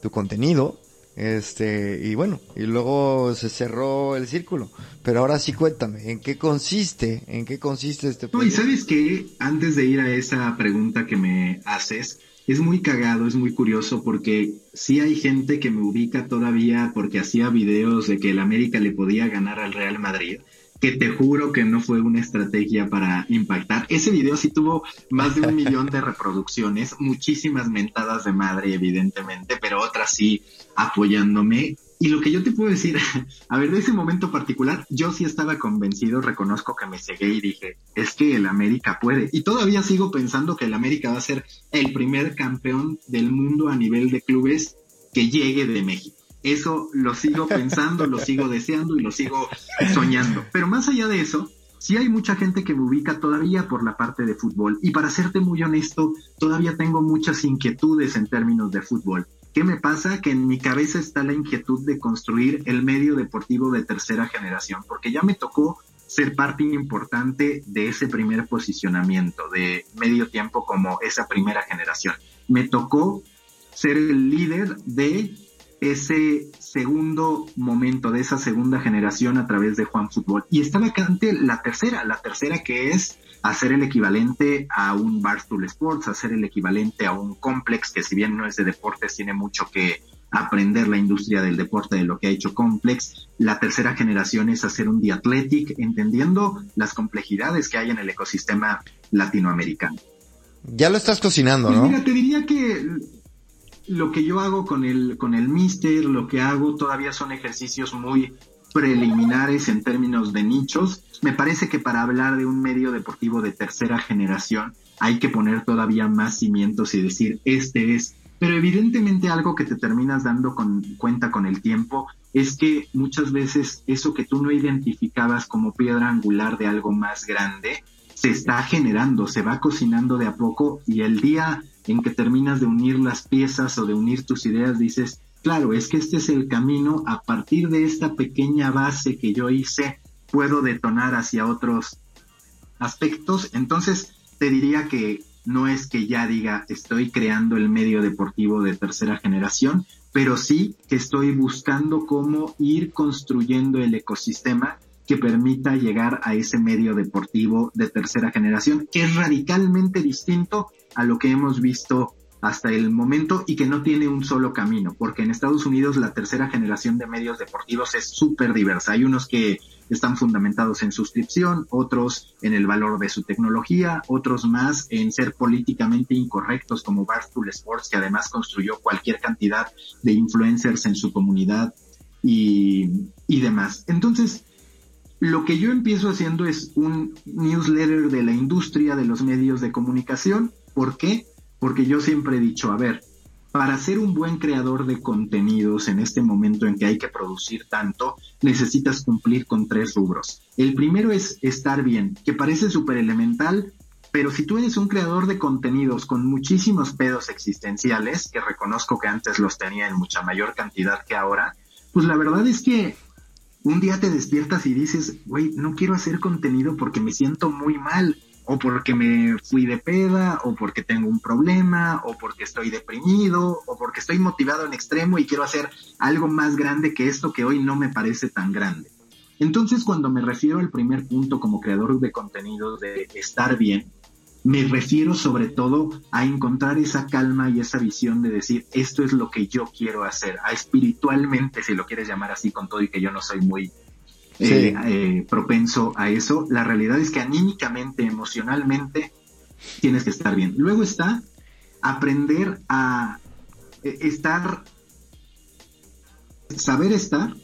tu contenido, este, y bueno, y luego se cerró el círculo. Pero ahora sí cuéntame, ¿en qué consiste? ¿En qué consiste este proyecto? No, y sabes que antes de ir a esa pregunta que me haces, es muy cagado, es muy curioso porque sí hay gente que me ubica todavía porque hacía videos de que el América le podía ganar al Real Madrid que te juro que no fue una estrategia para impactar. Ese video sí tuvo más de un millón de reproducciones, muchísimas mentadas de madre, evidentemente, pero otras sí apoyándome. Y lo que yo te puedo decir, a ver, de ese momento particular, yo sí estaba convencido, reconozco que me cegué y dije, es que el América puede. Y todavía sigo pensando que el América va a ser el primer campeón del mundo a nivel de clubes que llegue de México. Eso lo sigo pensando, lo sigo deseando y lo sigo soñando. Pero más allá de eso, sí hay mucha gente que me ubica todavía por la parte de fútbol. Y para serte muy honesto, todavía tengo muchas inquietudes en términos de fútbol. ¿Qué me pasa? Que en mi cabeza está la inquietud de construir el medio deportivo de tercera generación, porque ya me tocó ser parte importante de ese primer posicionamiento de medio tiempo como esa primera generación. Me tocó ser el líder de ese segundo momento de esa segunda generación a través de Juan Fútbol. Y está vacante la tercera, la tercera que es hacer el equivalente a un Barstool Sports, hacer el equivalente a un Complex, que si bien no es de deportes, tiene mucho que aprender la industria del deporte de lo que ha hecho Complex. La tercera generación es hacer un The Athletic, entendiendo las complejidades que hay en el ecosistema latinoamericano. Ya lo estás cocinando, pues ¿no? Mira, te diría que lo que yo hago con el, con el Mister, lo que hago todavía son ejercicios muy preliminares en términos de nichos. Me parece que para hablar de un medio deportivo de tercera generación hay que poner todavía más cimientos y decir, este es. Pero evidentemente algo que te terminas dando con, cuenta con el tiempo es que muchas veces eso que tú no identificabas como piedra angular de algo más grande, se está generando, se va cocinando de a poco y el día en que terminas de unir las piezas o de unir tus ideas, dices, claro, es que este es el camino, a partir de esta pequeña base que yo hice, puedo detonar hacia otros aspectos. Entonces, te diría que no es que ya diga estoy creando el medio deportivo de tercera generación, pero sí que estoy buscando cómo ir construyendo el ecosistema que permita llegar a ese medio deportivo de tercera generación, que es radicalmente distinto a lo que hemos visto hasta el momento y que no tiene un solo camino, porque en Estados Unidos la tercera generación de medios deportivos es súper diversa. Hay unos que están fundamentados en suscripción, otros en el valor de su tecnología, otros más en ser políticamente incorrectos como Barstool Sports, que además construyó cualquier cantidad de influencers en su comunidad y, y demás. Entonces, lo que yo empiezo haciendo es un newsletter de la industria de los medios de comunicación. ¿Por qué? Porque yo siempre he dicho, a ver, para ser un buen creador de contenidos en este momento en que hay que producir tanto, necesitas cumplir con tres rubros. El primero es estar bien, que parece súper elemental, pero si tú eres un creador de contenidos con muchísimos pedos existenciales, que reconozco que antes los tenía en mucha mayor cantidad que ahora, pues la verdad es que un día te despiertas y dices, güey, no quiero hacer contenido porque me siento muy mal, o porque me fui de peda, o porque tengo un problema, o porque estoy deprimido, o porque estoy motivado en extremo y quiero hacer algo más grande que esto que hoy no me parece tan grande. Entonces, cuando me refiero al primer punto como creador de contenido de estar bien, me refiero sobre todo a encontrar esa calma y esa visión de decir, esto es lo que yo quiero hacer, a espiritualmente, si lo quieres llamar así, con todo y que yo no soy muy eh, eh, propenso a eso, la realidad es que anímicamente, emocionalmente, tienes que estar bien. Luego está aprender a eh, estar, saber estar,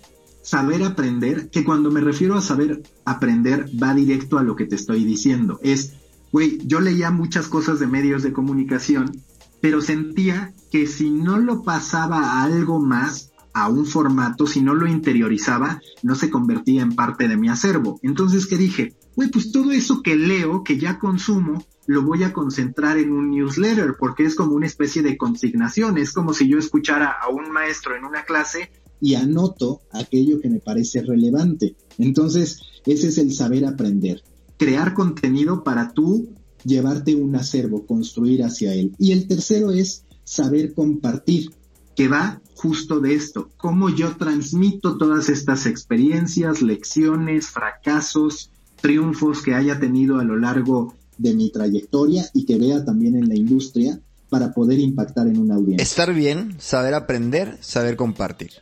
saber aprender, que cuando me refiero a saber aprender va directo a lo que te estoy diciendo, es güey, yo leía muchas cosas de medios de comunicación, pero sentía que si no lo pasaba algo más, a un formato, si no lo interiorizaba, no se convertía en parte de mi acervo. Entonces, ¿qué dije? Güey, pues todo eso que leo, que ya consumo, lo voy a concentrar en un newsletter, porque es como una especie de consignación, es como si yo escuchara a un maestro en una clase y anoto aquello que me parece relevante. Entonces, ese es el saber aprender crear contenido para tú llevarte un acervo, construir hacia él. Y el tercero es saber compartir, que va justo de esto, cómo yo transmito todas estas experiencias, lecciones, fracasos, triunfos que haya tenido a lo largo de mi trayectoria y que vea también en la industria para poder impactar en una audiencia. Estar bien, saber aprender, saber compartir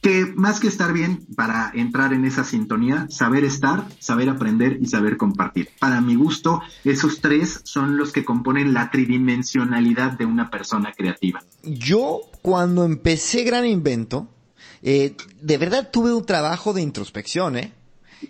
que más que estar bien para entrar en esa sintonía, saber estar, saber aprender y saber compartir. Para mi gusto, esos tres son los que componen la tridimensionalidad de una persona creativa. Yo, cuando empecé Gran Invento, eh, de verdad tuve un trabajo de introspección, ¿eh?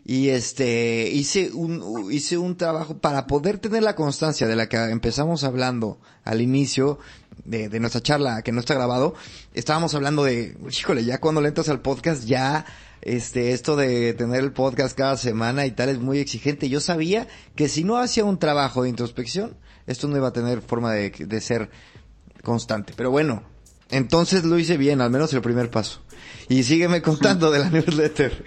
y este hice un hice un trabajo para poder tener la constancia de la que empezamos hablando al inicio de, de nuestra charla que no está grabado estábamos hablando de híjole ya cuando le entras al podcast ya este esto de tener el podcast cada semana y tal es muy exigente. Yo sabía que si no hacía un trabajo de introspección esto no iba a tener forma de, de ser constante. Pero bueno entonces lo hice bien al menos el primer paso. Y sígueme contando de la newsletter.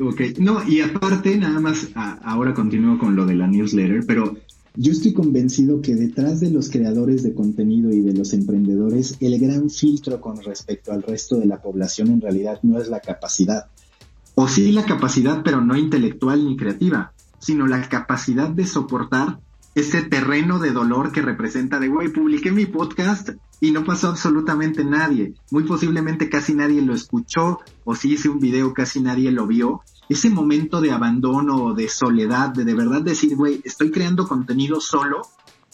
Ok, no, y aparte, nada más, ahora continúo con lo de la newsletter, pero yo estoy convencido que detrás de los creadores de contenido y de los emprendedores, el gran filtro con respecto al resto de la población en realidad no es la capacidad. O sí la capacidad, pero no intelectual ni creativa, sino la capacidad de soportar ese terreno de dolor que representa de, güey, publiqué mi podcast y no pasó absolutamente nadie. Muy posiblemente casi nadie lo escuchó o si hice un video casi nadie lo vio. Ese momento de abandono de soledad, de de verdad decir, güey, estoy creando contenido solo,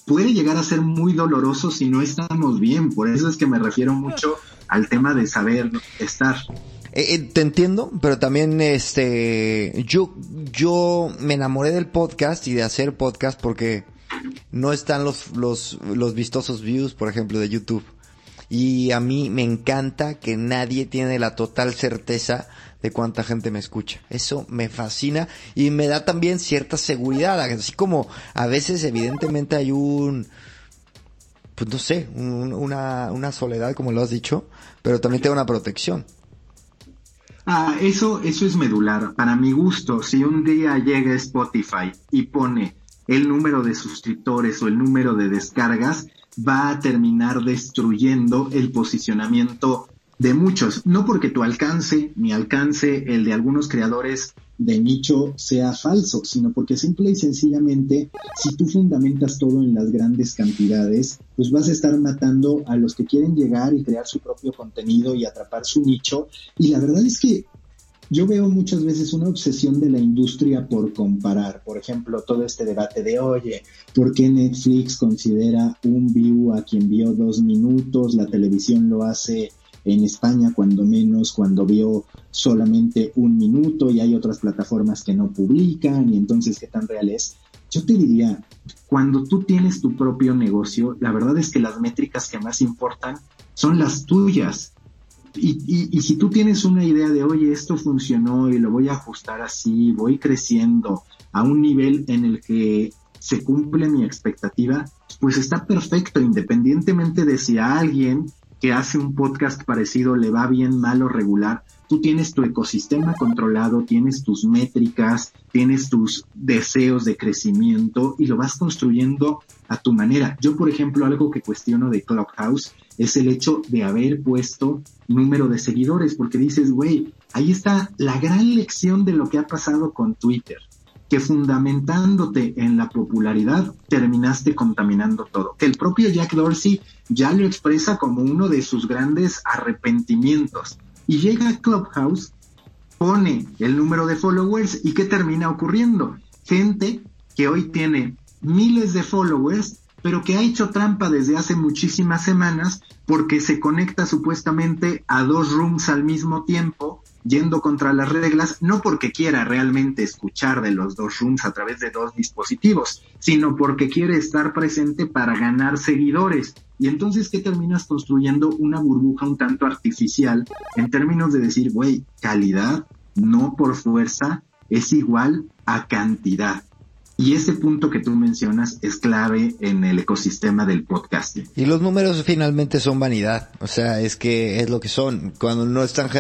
puede llegar a ser muy doloroso si no estamos bien. Por eso es que me refiero mucho al tema de saber estar. Eh, eh, te entiendo, pero también este yo yo me enamoré del podcast y de hacer podcast porque no están los los los vistosos views, por ejemplo, de YouTube. Y a mí me encanta que nadie tiene la total certeza de cuánta gente me escucha. Eso me fascina y me da también cierta seguridad, así como a veces evidentemente hay un pues no sé, una, una soledad como lo has dicho, pero también tengo una protección. Ah, eso, eso es medular. Para mi gusto, si un día llega Spotify y pone el número de suscriptores o el número de descargas, va a terminar destruyendo el posicionamiento de muchos, no porque tu alcance, mi alcance, el de algunos creadores de nicho sea falso, sino porque simple y sencillamente, si tú fundamentas todo en las grandes cantidades, pues vas a estar matando a los que quieren llegar y crear su propio contenido y atrapar su nicho. Y la verdad es que yo veo muchas veces una obsesión de la industria por comparar. Por ejemplo, todo este debate de, oye, ¿por qué Netflix considera un view a quien vio dos minutos? La televisión lo hace en España cuando menos, cuando vio solamente un minuto y hay otras plataformas que no publican y entonces qué tan real es. Yo te diría, cuando tú tienes tu propio negocio, la verdad es que las métricas que más importan son las tuyas. Y, y, y, si tú tienes una idea de, oye, esto funcionó y lo voy a ajustar así, voy creciendo a un nivel en el que se cumple mi expectativa, pues está perfecto, independientemente de si a alguien que hace un podcast parecido le va bien, mal o regular, tú tienes tu ecosistema controlado, tienes tus métricas, tienes tus deseos de crecimiento y lo vas construyendo a tu manera. Yo, por ejemplo, algo que cuestiono de Clubhouse es el hecho de haber puesto número de seguidores, porque dices, güey, ahí está la gran lección de lo que ha pasado con Twitter que fundamentándote en la popularidad terminaste contaminando todo. Que el propio Jack Dorsey ya lo expresa como uno de sus grandes arrepentimientos. Y llega a Clubhouse, pone el número de followers y ¿qué termina ocurriendo? Gente que hoy tiene miles de followers, pero que ha hecho trampa desde hace muchísimas semanas porque se conecta supuestamente a dos rooms al mismo tiempo yendo contra las reglas, no porque quiera realmente escuchar de los dos rooms a través de dos dispositivos, sino porque quiere estar presente para ganar seguidores. Y entonces, ¿qué terminas construyendo? Una burbuja un tanto artificial en términos de decir, güey, calidad, no por fuerza, es igual a cantidad. Y ese punto que tú mencionas es clave en el ecosistema del podcasting. Y los números finalmente son vanidad. O sea, es que es lo que son. Cuando no están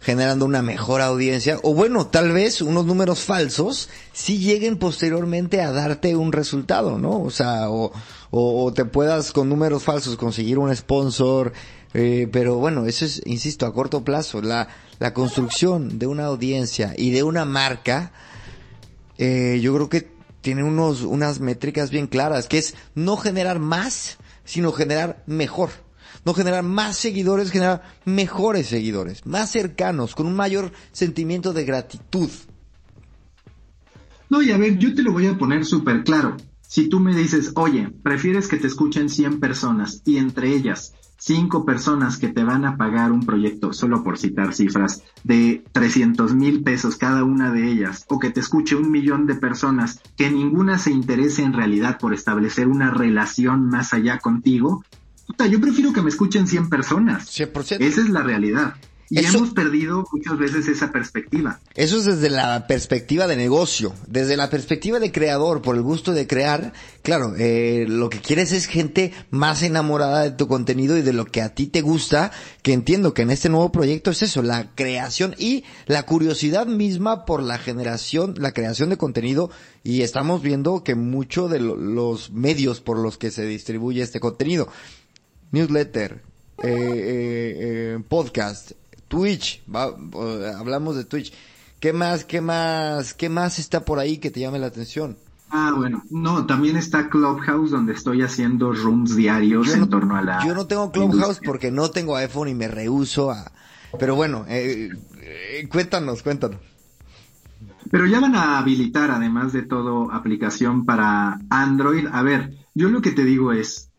generando una mejor audiencia, o bueno, tal vez unos números falsos, sí lleguen posteriormente a darte un resultado, ¿no? O sea, o, o, te puedas con números falsos conseguir un sponsor, eh, pero bueno, eso es, insisto, a corto plazo. La, la construcción de una audiencia y de una marca, eh, yo creo que tiene unos, unas métricas bien claras, que es no generar más, sino generar mejor. No generar más seguidores, generar mejores seguidores, más cercanos, con un mayor sentimiento de gratitud. No, y a ver, yo te lo voy a poner súper claro. Si tú me dices, oye, prefieres que te escuchen 100 personas y entre ellas cinco personas que te van a pagar un proyecto, solo por citar cifras, de 300 mil pesos cada una de ellas, o que te escuche un millón de personas, que ninguna se interese en realidad por establecer una relación más allá contigo, puta, yo prefiero que me escuchen 100 personas. 100%. Esa es la realidad. Y hemos perdido muchas veces esa perspectiva. Eso es desde la perspectiva de negocio, desde la perspectiva de creador, por el gusto de crear. Claro, eh, lo que quieres es gente más enamorada de tu contenido y de lo que a ti te gusta, que entiendo que en este nuevo proyecto es eso, la creación y la curiosidad misma por la generación, la creación de contenido y estamos viendo que mucho de los medios por los que se distribuye este contenido, newsletter, eh, eh, eh podcast, Twitch, hablamos de Twitch. ¿Qué más, qué más, qué más está por ahí que te llame la atención? Ah, bueno, no, también está Clubhouse donde estoy haciendo rooms diarios en torno a la. Yo no tengo Clubhouse porque no tengo iPhone y me rehuso a. Pero bueno, eh, eh, cuéntanos, cuéntanos. Pero ya van a habilitar, además de todo, aplicación para Android. A ver, yo lo que te digo es,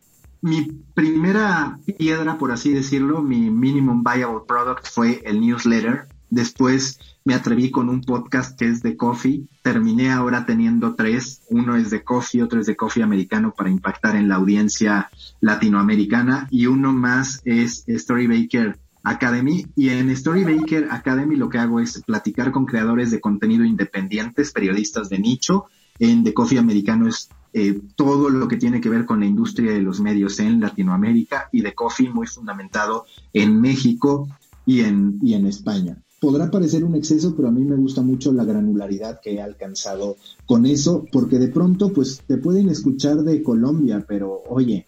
mi primera piedra, por así decirlo, mi minimum viable product fue el newsletter. Después me atreví con un podcast que es de coffee. Terminé ahora teniendo tres. Uno es de coffee, otro es de coffee americano para impactar en la audiencia latinoamericana y uno más es Storybaker Academy. Y en Storybaker Academy lo que hago es platicar con creadores de contenido independientes, periodistas de nicho. En The Coffee Americano es eh, todo lo que tiene que ver con la industria de los medios en Latinoamérica y de Coffee muy fundamentado en México y en, y en España. Podrá parecer un exceso, pero a mí me gusta mucho la granularidad que he alcanzado con eso, porque de pronto pues te pueden escuchar de Colombia, pero oye,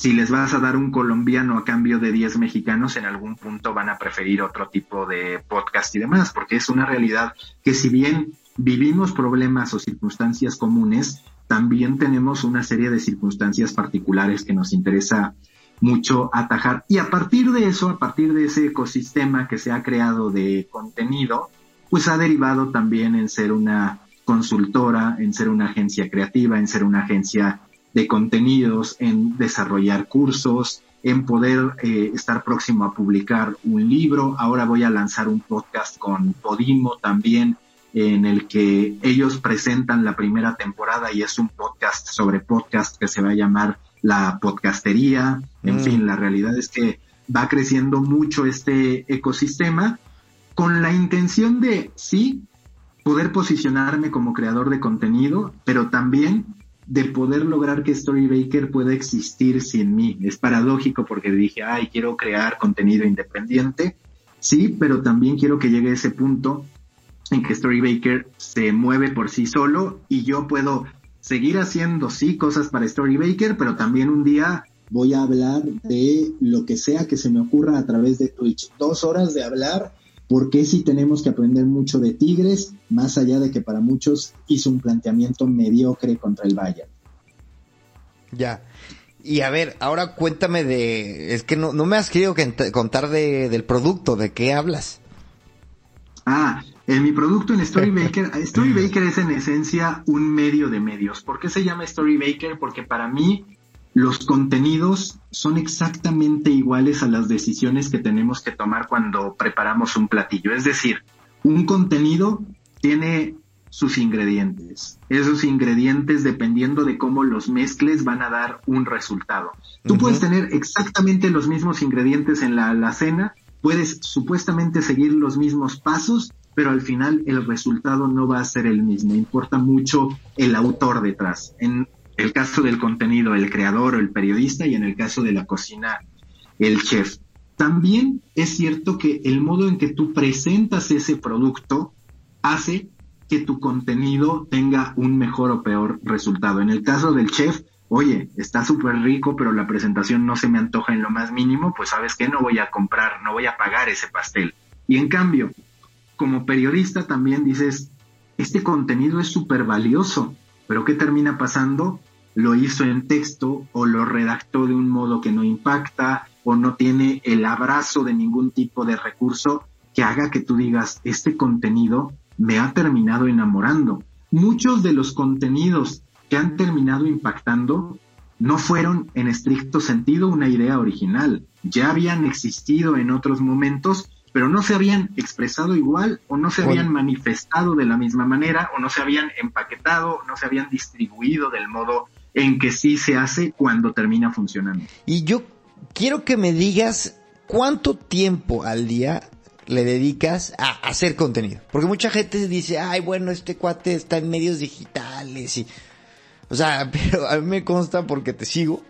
si les vas a dar un colombiano a cambio de 10 mexicanos, en algún punto van a preferir otro tipo de podcast y demás, porque es una realidad que si bien vivimos problemas o circunstancias comunes, también tenemos una serie de circunstancias particulares que nos interesa mucho atajar. Y a partir de eso, a partir de ese ecosistema que se ha creado de contenido, pues ha derivado también en ser una consultora, en ser una agencia creativa, en ser una agencia de contenidos, en desarrollar cursos, en poder eh, estar próximo a publicar un libro. Ahora voy a lanzar un podcast con Podimo también, en el que ellos presentan la primera temporada y es un podcast sobre podcast que se va a llamar La Podcastería. En mm. fin, la realidad es que va creciendo mucho este ecosistema con la intención de, sí, poder posicionarme como creador de contenido, pero también de poder lograr que Storybaker pueda existir sin mí. Es paradójico porque dije, ay, quiero crear contenido independiente. Sí, pero también quiero que llegue ese punto en que Storybaker se mueve por sí solo y yo puedo seguir haciendo, sí, cosas para Storybaker, pero también un día voy a hablar de lo que sea que se me ocurra a través de Twitch. Dos horas de hablar porque si tenemos que aprender mucho de Tigres, más allá de que para muchos hizo un planteamiento mediocre contra el Bayern. Ya. Y a ver, ahora cuéntame de... Es que no, me has querido contar de, del producto, ¿de qué hablas? Ah, en mi producto en Storybaker, Storybaker es en esencia un medio de medios. ¿Por qué se llama Storybaker? Porque para mí los contenidos son exactamente iguales a las decisiones que tenemos que tomar cuando preparamos un platillo. Es decir, un contenido tiene sus ingredientes. Esos ingredientes, dependiendo de cómo los mezcles, van a dar un resultado. Tú puedes tener exactamente los mismos ingredientes en la alacena, puedes supuestamente seguir los mismos pasos, pero al final el resultado no va a ser el mismo. Importa mucho el autor detrás. En el caso del contenido, el creador o el periodista, y en el caso de la cocina, el chef. También es cierto que el modo en que tú presentas ese producto hace que tu contenido tenga un mejor o peor resultado. En el caso del chef, oye, está súper rico, pero la presentación no se me antoja en lo más mínimo, pues sabes que no voy a comprar, no voy a pagar ese pastel. Y en cambio, como periodista también dices, este contenido es súper valioso, pero ¿qué termina pasando? lo hizo en texto o lo redactó de un modo que no impacta o no tiene el abrazo de ningún tipo de recurso que haga que tú digas, este contenido me ha terminado enamorando. Muchos de los contenidos que han terminado impactando no fueron en estricto sentido una idea original, ya habían existido en otros momentos, pero no se habían expresado igual o no se habían manifestado de la misma manera o no se habían empaquetado, no se habían distribuido del modo en que sí se hace cuando termina funcionando. Y yo quiero que me digas cuánto tiempo al día le dedicas a hacer contenido. Porque mucha gente dice, ay, bueno, este cuate está en medios digitales y... O sea, pero a mí me consta porque te sigo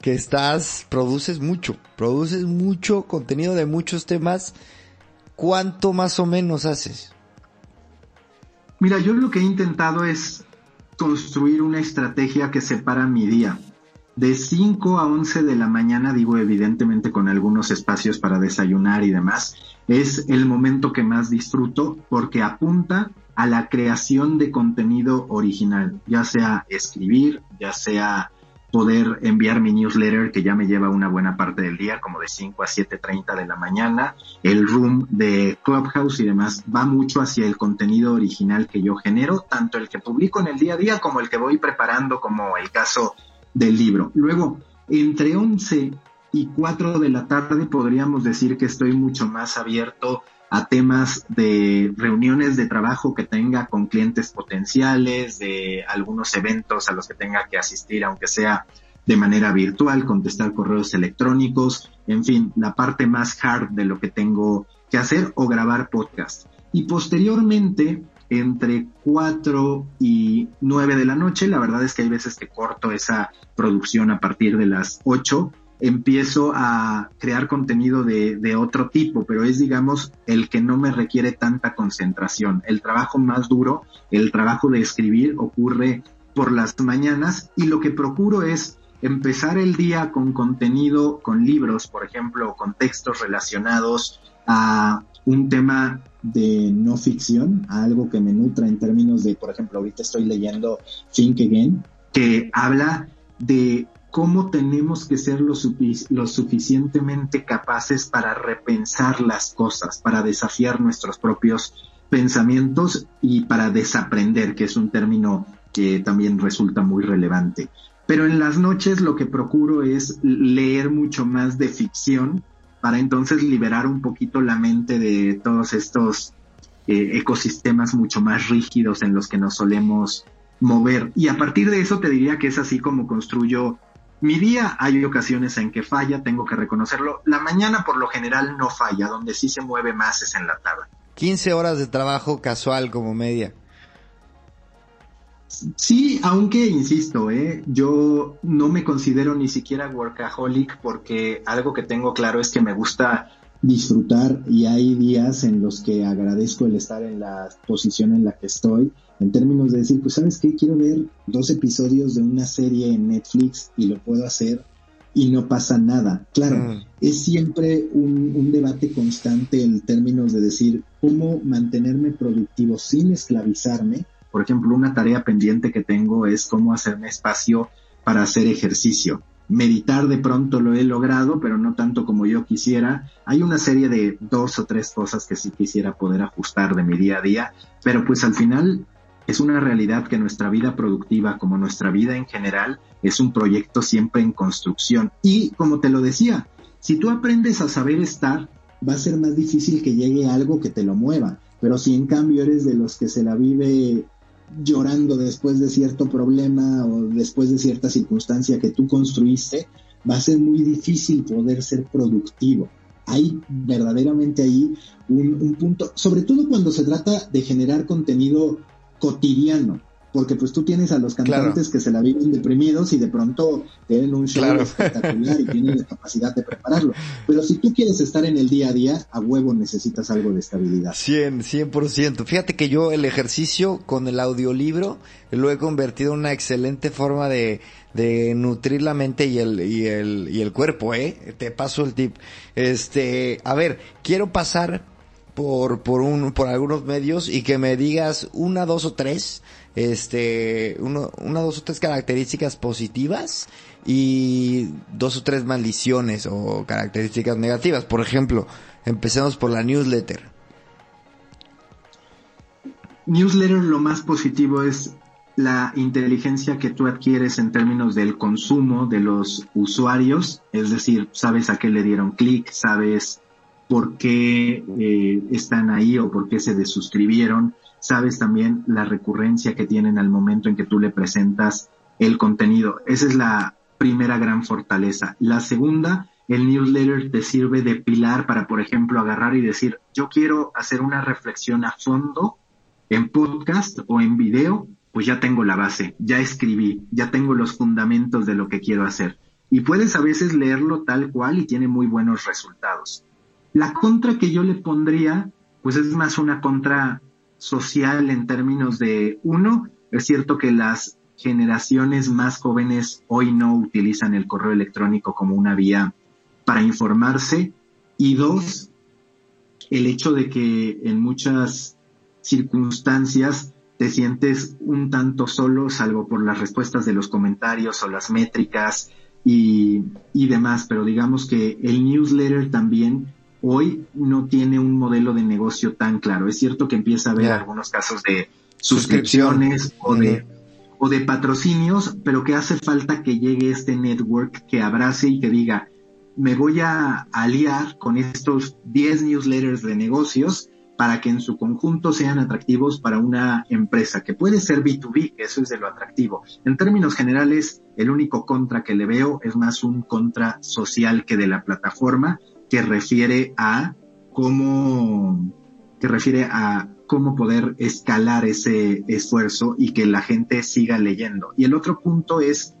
que estás, produces mucho, produces mucho contenido de muchos temas. ¿Cuánto más o menos haces? Mira, yo lo que he intentado es construir una estrategia que separa mi día. De 5 a 11 de la mañana, digo evidentemente con algunos espacios para desayunar y demás, es el momento que más disfruto porque apunta a la creación de contenido original, ya sea escribir, ya sea poder enviar mi newsletter que ya me lleva una buena parte del día, como de 5 a 7.30 de la mañana, el room de Clubhouse y demás, va mucho hacia el contenido original que yo genero, tanto el que publico en el día a día como el que voy preparando, como el caso del libro. Luego, entre 11 y 4 de la tarde podríamos decir que estoy mucho más abierto a temas de reuniones de trabajo que tenga con clientes potenciales, de algunos eventos a los que tenga que asistir, aunque sea de manera virtual, contestar correos electrónicos, en fin, la parte más hard de lo que tengo que hacer o grabar podcast. Y posteriormente, entre 4 y 9 de la noche, la verdad es que hay veces que corto esa producción a partir de las 8 empiezo a crear contenido de, otro tipo, pero es, digamos, el que no me requiere tanta concentración. El trabajo más duro, el trabajo de escribir, ocurre por las mañanas y lo que procuro es empezar el día con contenido, con libros, por ejemplo, con textos relacionados a un tema de no ficción, a algo que me nutra en términos de, por ejemplo, ahorita estoy leyendo Think Again, que habla de cómo tenemos que ser lo, suficientemente capaces para repensar las cosas, para desafiar nuestros propios pensamientos y para desaprender, que es un término que también resulta muy relevante. Pero en las noches lo que procuro es leer mucho más de ficción para entonces liberar un poquito la mente de todos estos eh, ecosistemas mucho más rígidos en los que nos solemos mover. Y a partir de eso te diría que es así como construyo mi día. Hay ocasiones en que falla, tengo que reconocerlo. La mañana por lo general no falla, donde sí se mueve más es en la tarde. 15 horas de trabajo casual como media. Sí, aunque insisto, ¿eh? yo no me considero ni siquiera workaholic porque algo que tengo claro es que me gusta disfrutar y hay días en los que agradezco el estar en la posición en la que estoy, en términos de decir, pues sabes qué, quiero ver dos episodios de una serie en Netflix y lo puedo hacer y no pasa nada. Claro, mm. es siempre un, un, debate constante en términos de decir cómo mantenerme productivo sin esclavizarme por ejemplo, una tarea pendiente que tengo es cómo hacerme espacio para hacer ejercicio. Meditar de pronto lo he logrado, pero no tanto como yo quisiera. Hay una serie de dos o tres cosas que sí quisiera poder ajustar de mi día a día, pero pues al final es una realidad que nuestra vida productiva, como nuestra vida en general, es un proyecto siempre en construcción. Y como te lo decía, si tú aprendes a saber estar, va a ser más difícil que llegue algo que te lo mueva. Pero si en cambio eres de los que se la vive llorando después de cierto problema o después de cierta circunstancia que tú construiste, va a ser muy difícil poder ser productivo. Hay verdaderamente ahí un, un punto, sobre todo cuando se trata de generar contenido cotidiano porque pues tú tienes a los cantantes que se la viven deprimidos y de pronto tienen un show espectacular y tienen la capacidad de prepararlo. Pero si tú quieres estar en el día a día, a huevo necesitas algo de estabilidad. 100, 100%. Fíjate que yo el ejercicio con el audiolibro lo he convertido en una excelente forma de, de nutrir la mente y el, y el, y el cuerpo, eh. Te paso el tip. Este, a ver, quiero pasar por, por un, por algunos medios y que me digas una, dos o tres este, uno, una, dos o tres características positivas y dos o tres maldiciones o características negativas. Por ejemplo, empecemos por la newsletter. Newsletter lo más positivo es la inteligencia que tú adquieres en términos del consumo de los usuarios, es decir, sabes a qué le dieron clic, sabes por qué eh, están ahí o por qué se desuscribieron, sabes también la recurrencia que tienen al momento en que tú le presentas el contenido. Esa es la primera gran fortaleza. La segunda, el newsletter te sirve de pilar para, por ejemplo, agarrar y decir, yo quiero hacer una reflexión a fondo en podcast o en video, pues ya tengo la base, ya escribí, ya tengo los fundamentos de lo que quiero hacer. Y puedes a veces leerlo tal cual y tiene muy buenos resultados. La contra que yo le pondría, pues es más una contra social en términos de, uno, es cierto que las generaciones más jóvenes hoy no utilizan el correo electrónico como una vía para informarse y dos, el hecho de que en muchas circunstancias te sientes un tanto solo, salvo por las respuestas de los comentarios o las métricas y, demás, pero digamos que el newsletter también hoy no tiene un modelo de negocio tan claro. Es cierto que empieza a haber algunos casos de suscripciones o de, o de patrocinios, pero que hace falta que llegue este network que abrace y que diga, me voy a aliar con estos 10 newsletters de negocios para que en su conjunto sean atractivos para una empresa, que puede ser B2B, eso es de lo atractivo. En términos generales, el único contra que le veo es más un contra social que de la plataforma, que refiere a cómo, que refiere a cómo poder escalar ese esfuerzo y que la gente siga leyendo. Y el otro punto es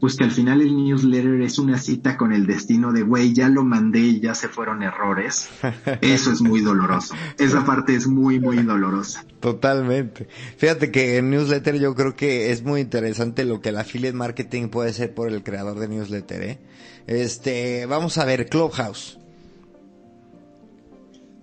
pues que al final el newsletter es una cita con el destino de, güey, ya lo mandé y ya se fueron errores. Eso es muy doloroso. Esa parte es muy, muy dolorosa. Totalmente. Fíjate que en newsletter yo creo que es muy interesante lo que el affiliate marketing puede ser por el creador de newsletter, ¿eh? Este, vamos a ver, Clubhouse.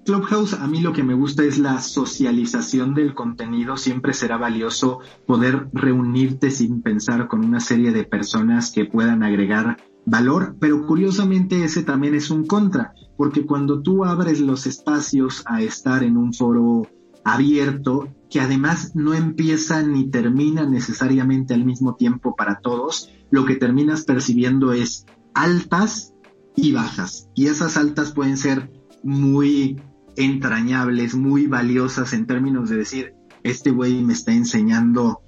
Clubhouse, a mí lo que me gusta es la socialización del contenido. Siempre será valioso poder reunirte sin pensar con una serie de personas que puedan agregar valor, pero curiosamente ese también es un contra, porque cuando tú abres los espacios a estar en un foro abierto, que además no empieza ni termina necesariamente al mismo tiempo para todos, lo que terminas percibiendo es altas y bajas. Y esas altas pueden ser muy entrañables, muy valiosas en términos de decir, este güey me está enseñando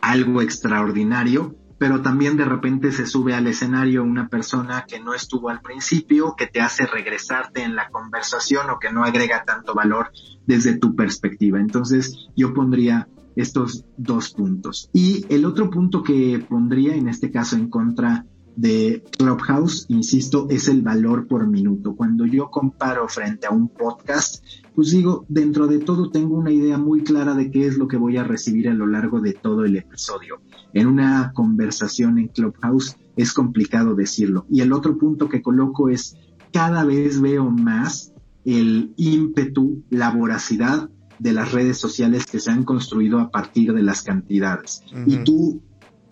algo extraordinario, pero también de repente se sube al escenario una persona que no estuvo al principio, que te hace regresarte en la conversación o que no agrega tanto valor desde tu perspectiva. Entonces yo pondría estos dos puntos. Y el otro punto que pondría en este caso en contra de Clubhouse, insisto, es el valor por minuto. Cuando yo comparo frente a un podcast, pues digo, dentro de todo tengo una idea muy clara de qué es lo que voy a recibir a lo largo de todo el episodio. En una conversación en Clubhouse es complicado decirlo. Y el otro punto que coloco es, cada vez veo más el ímpetu, la voracidad de las redes sociales que se han construido a partir de las cantidades. Y tú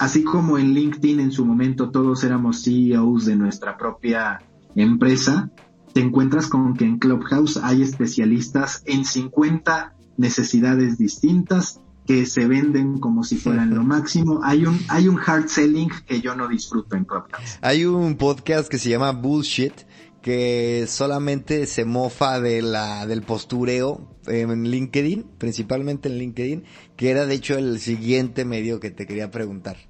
así como en LinkedIn en su momento todos éramos CEOs de nuestra propia empresa, te encuentras con que en Clubhouse hay especialistas en 50 necesidades distintas que se venden como si fueran lo máximo. Hay un, hay un hard selling que yo no disfruto en Clubhouse. Hay un podcast que se llama Bullshit que solamente se mofa de la, del postureo en LinkedIn, principalmente en LinkedIn, que era de hecho el siguiente medio que te quería preguntar.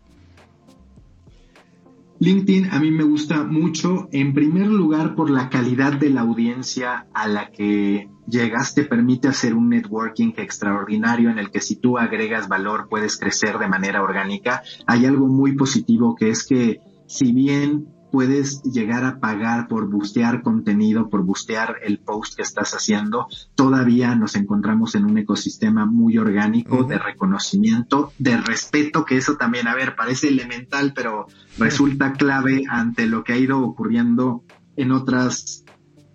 LinkedIn a mí me gusta mucho, en primer lugar, por la calidad de la audiencia a la que llegas, te permite hacer un networking extraordinario en el que si tú agregas valor puedes crecer de manera orgánica. Hay algo muy positivo que es que si bien puedes llegar a pagar por bustear contenido, por bustear el post que estás haciendo. Todavía nos encontramos en un ecosistema muy orgánico de reconocimiento, de respeto, que eso también, a ver, parece elemental, pero resulta clave ante lo que ha ido ocurriendo en otras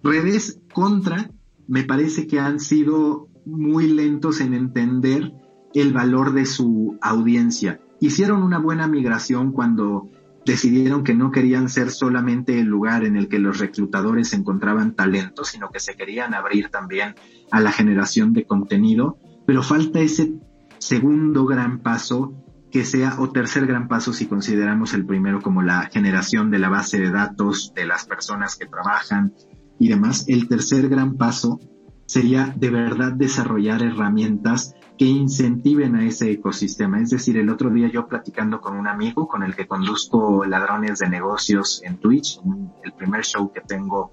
redes contra, me parece que han sido muy lentos en entender el valor de su audiencia. Hicieron una buena migración cuando decidieron que no querían ser solamente el lugar en el que los reclutadores encontraban talento, sino que se querían abrir también a la generación de contenido, pero falta ese segundo gran paso que sea, o tercer gran paso si consideramos el primero como la generación de la base de datos de las personas que trabajan y demás, el tercer gran paso sería de verdad desarrollar herramientas que incentiven a ese ecosistema. Es decir, el otro día yo platicando con un amigo con el que conduzco Ladrones de Negocios en Twitch, el primer show que tengo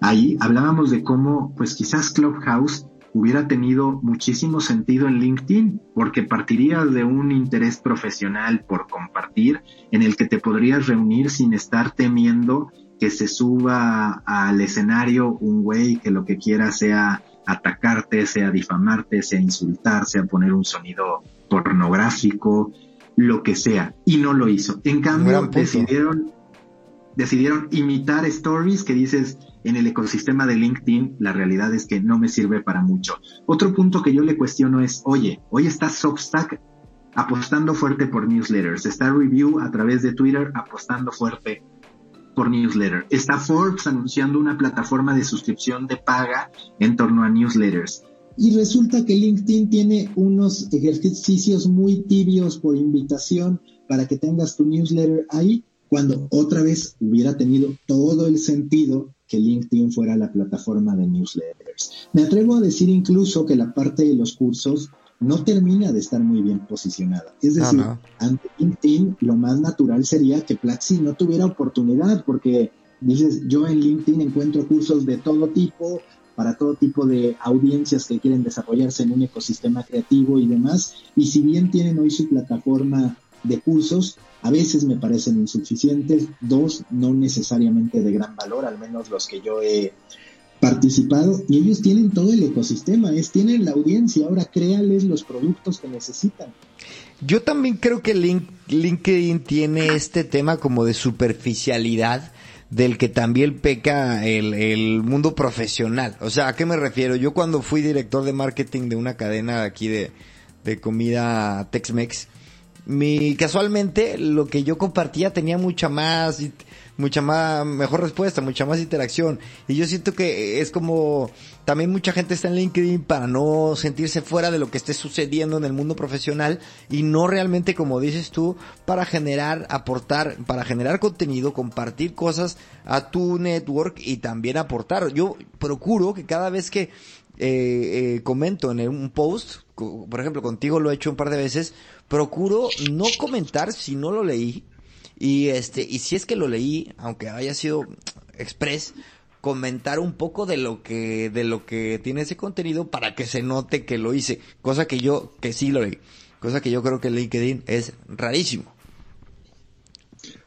ahí, hablábamos de cómo pues quizás Clubhouse hubiera tenido muchísimo sentido en LinkedIn, porque partiría de un interés profesional por compartir, en el que te podrías reunir sin estar temiendo que se suba al escenario un güey que lo que quiera sea atacarte, sea difamarte, sea insultar, sea poner un sonido pornográfico, lo que sea. Y no lo hizo. En cambio, decidieron, decidieron imitar stories que dices en el ecosistema de LinkedIn, la realidad es que no me sirve para mucho. Otro punto que yo le cuestiono es, oye, hoy está Substack apostando fuerte por newsletters, está Review a través de Twitter apostando fuerte por newsletter. Está Forbes anunciando una plataforma de suscripción de paga en torno a newsletters. Y resulta que LinkedIn tiene unos ejercicios muy tibios por invitación para que tengas tu newsletter ahí, cuando otra vez hubiera tenido todo el sentido que LinkedIn fuera la plataforma de newsletters. Me atrevo a decir incluso que la parte de los cursos no termina de estar muy bien posicionada. Es ah, decir, ante LinkedIn lo más natural sería que Plaxi no tuviera oportunidad porque dices, yo en LinkedIn encuentro cursos de todo tipo, para todo tipo de audiencias que quieren desarrollarse en un ecosistema creativo y demás. Y si bien tienen hoy su plataforma de cursos, a veces me parecen insuficientes, dos, no necesariamente de gran valor, al menos los que yo he participado, y ellos tienen todo el ecosistema, es, tienen la audiencia, ahora créales los productos que necesitan. Yo también creo que LinkedIn tiene este tema como de superficialidad del que también peca el, el, mundo profesional. O sea, ¿a qué me refiero? Yo cuando fui director de marketing de una cadena aquí de, de comida Tex-Mex, mi, casualmente lo que yo compartía tenía mucha más, mucha más, mejor respuesta, mucha más interacción. Y yo siento que es como, también mucha gente está en LinkedIn para no sentirse fuera de lo que esté sucediendo en el mundo profesional y no realmente, como dices tú, para generar, aportar, para generar contenido, compartir cosas a tu network y también aportar. Yo procuro que cada vez que eh, eh, comento en un post, por ejemplo, contigo lo he hecho un par de veces, procuro no comentar si no lo leí. Y este, y si es que lo leí, aunque haya sido express, comentar un poco de lo que, de lo que tiene ese contenido para que se note que lo hice. Cosa que yo, que sí lo leí. Cosa que yo creo que LinkedIn es rarísimo.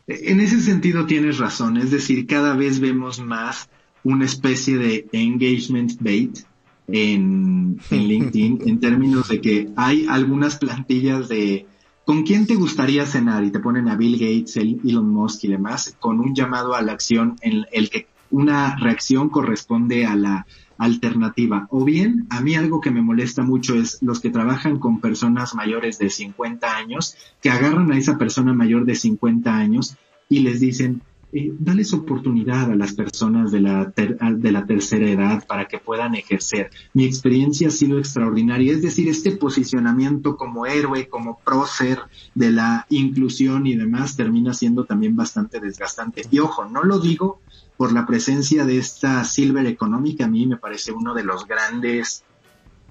En ese sentido tienes razón, es decir, cada vez vemos más una especie de engagement bait, en, LinkedIn en términos de que hay algunas plantillas de ¿con quién te gustaría cenar? Y te ponen a Bill Gates, Elon Musk y demás, con un llamado a la acción en el que una reacción corresponde a la alternativa. O bien, a mí algo que me molesta mucho es los que trabajan con personas mayores de 50 años, que agarran a esa persona mayor de 50 años y les dicen, eh, dales oportunidad a las personas de la, de la tercera edad para que puedan ejercer. Mi experiencia ha sido extraordinaria, es decir, este posicionamiento como héroe, como prócer de la inclusión y demás termina siendo también bastante desgastante. Y ojo, no lo digo por la presencia de esta Silver Economic, a mí me parece uno de los grandes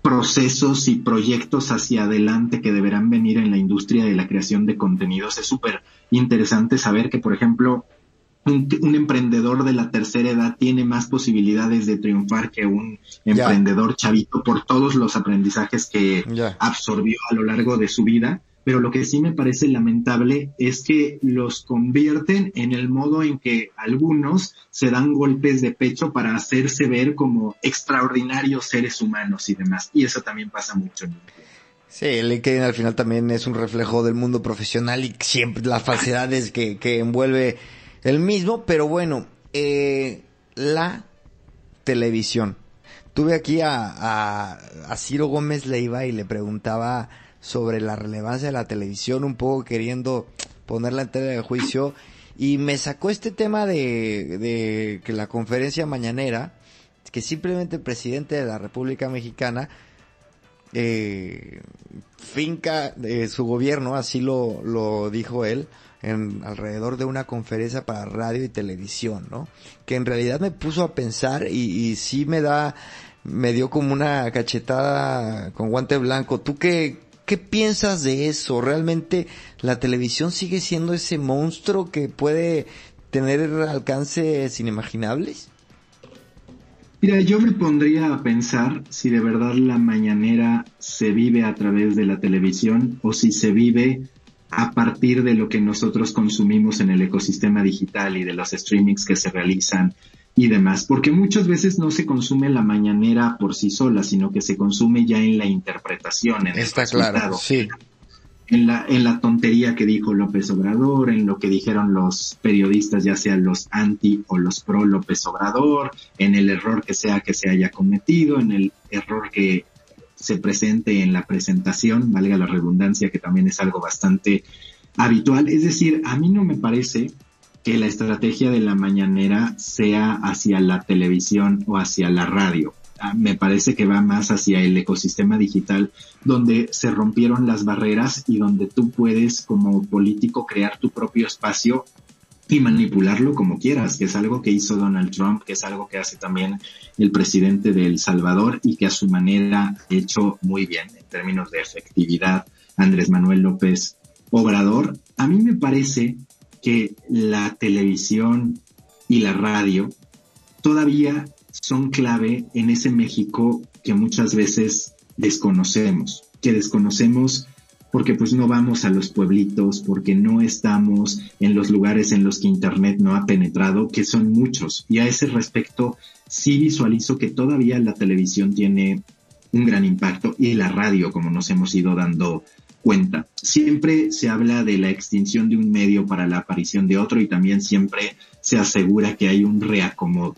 procesos y proyectos hacia adelante que deberán venir en la industria de la creación de contenidos. Es súper interesante saber que, por ejemplo, un, emprendedor de la tercera edad tiene más posibilidades de triunfar que un emprendedor chavito por todos los aprendizajes que absorbió a lo largo de su vida. Pero lo que sí me parece lamentable es que los convierten en el modo en que algunos se dan golpes de pecho para hacerse ver como extraordinarios seres humanos y demás. Y eso también pasa mucho en Sí, LinkedIn al final también es un reflejo del mundo profesional y siempre las falsedades que, que envuelve el mismo, pero bueno, eh, la televisión. Tuve aquí a, a, Ciro Gómez Leiva y le preguntaba sobre la relevancia de la televisión, un poco queriendo ponerla en tela de juicio, y me sacó este tema de, de que la conferencia mañanera, que simplemente el presidente de la República Mexicana eh, finca de su gobierno, así lo, lo dijo él, en alrededor de una conferencia para radio y televisión, ¿no? Que en realidad me puso a pensar y, y sí me da, me dio como una cachetada con guante blanco. ¿Tú qué, qué piensas de eso? ¿Realmente la televisión sigue siendo ese monstruo que puede tener alcances inimaginables? Mira, yo me pondría a pensar si de verdad la mañanera se vive a través de la televisión o si se vive a partir de lo que nosotros consumimos en el ecosistema digital y de los streamings que se realizan y demás, porque muchas veces no se consume la mañanera por sí sola, sino que se consume ya en la interpretación. En Está claro, sí. En la, en la tontería que dijo López Obrador, en lo que dijeron los periodistas, ya sean los anti o los pro López Obrador, en el error que sea que se haya cometido, en el error que se presente en la presentación, valga la redundancia, que también es algo bastante habitual. Es decir, a mí no me parece que la estrategia de la mañanera sea hacia la televisión o hacia la radio. Ah, me parece que va más hacia el ecosistema digital donde se rompieron las barreras y donde tú puedes como político crear tu propio espacio y manipularlo como quieras, que es algo que hizo Donald Trump, que es algo que hace también el presidente de El Salvador y que a su manera ha hecho muy bien en términos de efectividad Andrés Manuel López Obrador. A mí me parece que la televisión y la radio todavía son clave en ese México que muchas veces desconocemos, que desconocemos porque pues no vamos a los pueblitos, porque no estamos en los lugares en los que Internet no ha penetrado, que son muchos. Y a ese respecto sí visualizo que todavía la televisión tiene un gran impacto y la radio, como nos hemos ido dando cuenta. Siempre se habla de la extinción de un medio para la aparición de otro y también siempre se asegura que hay un reacomodo.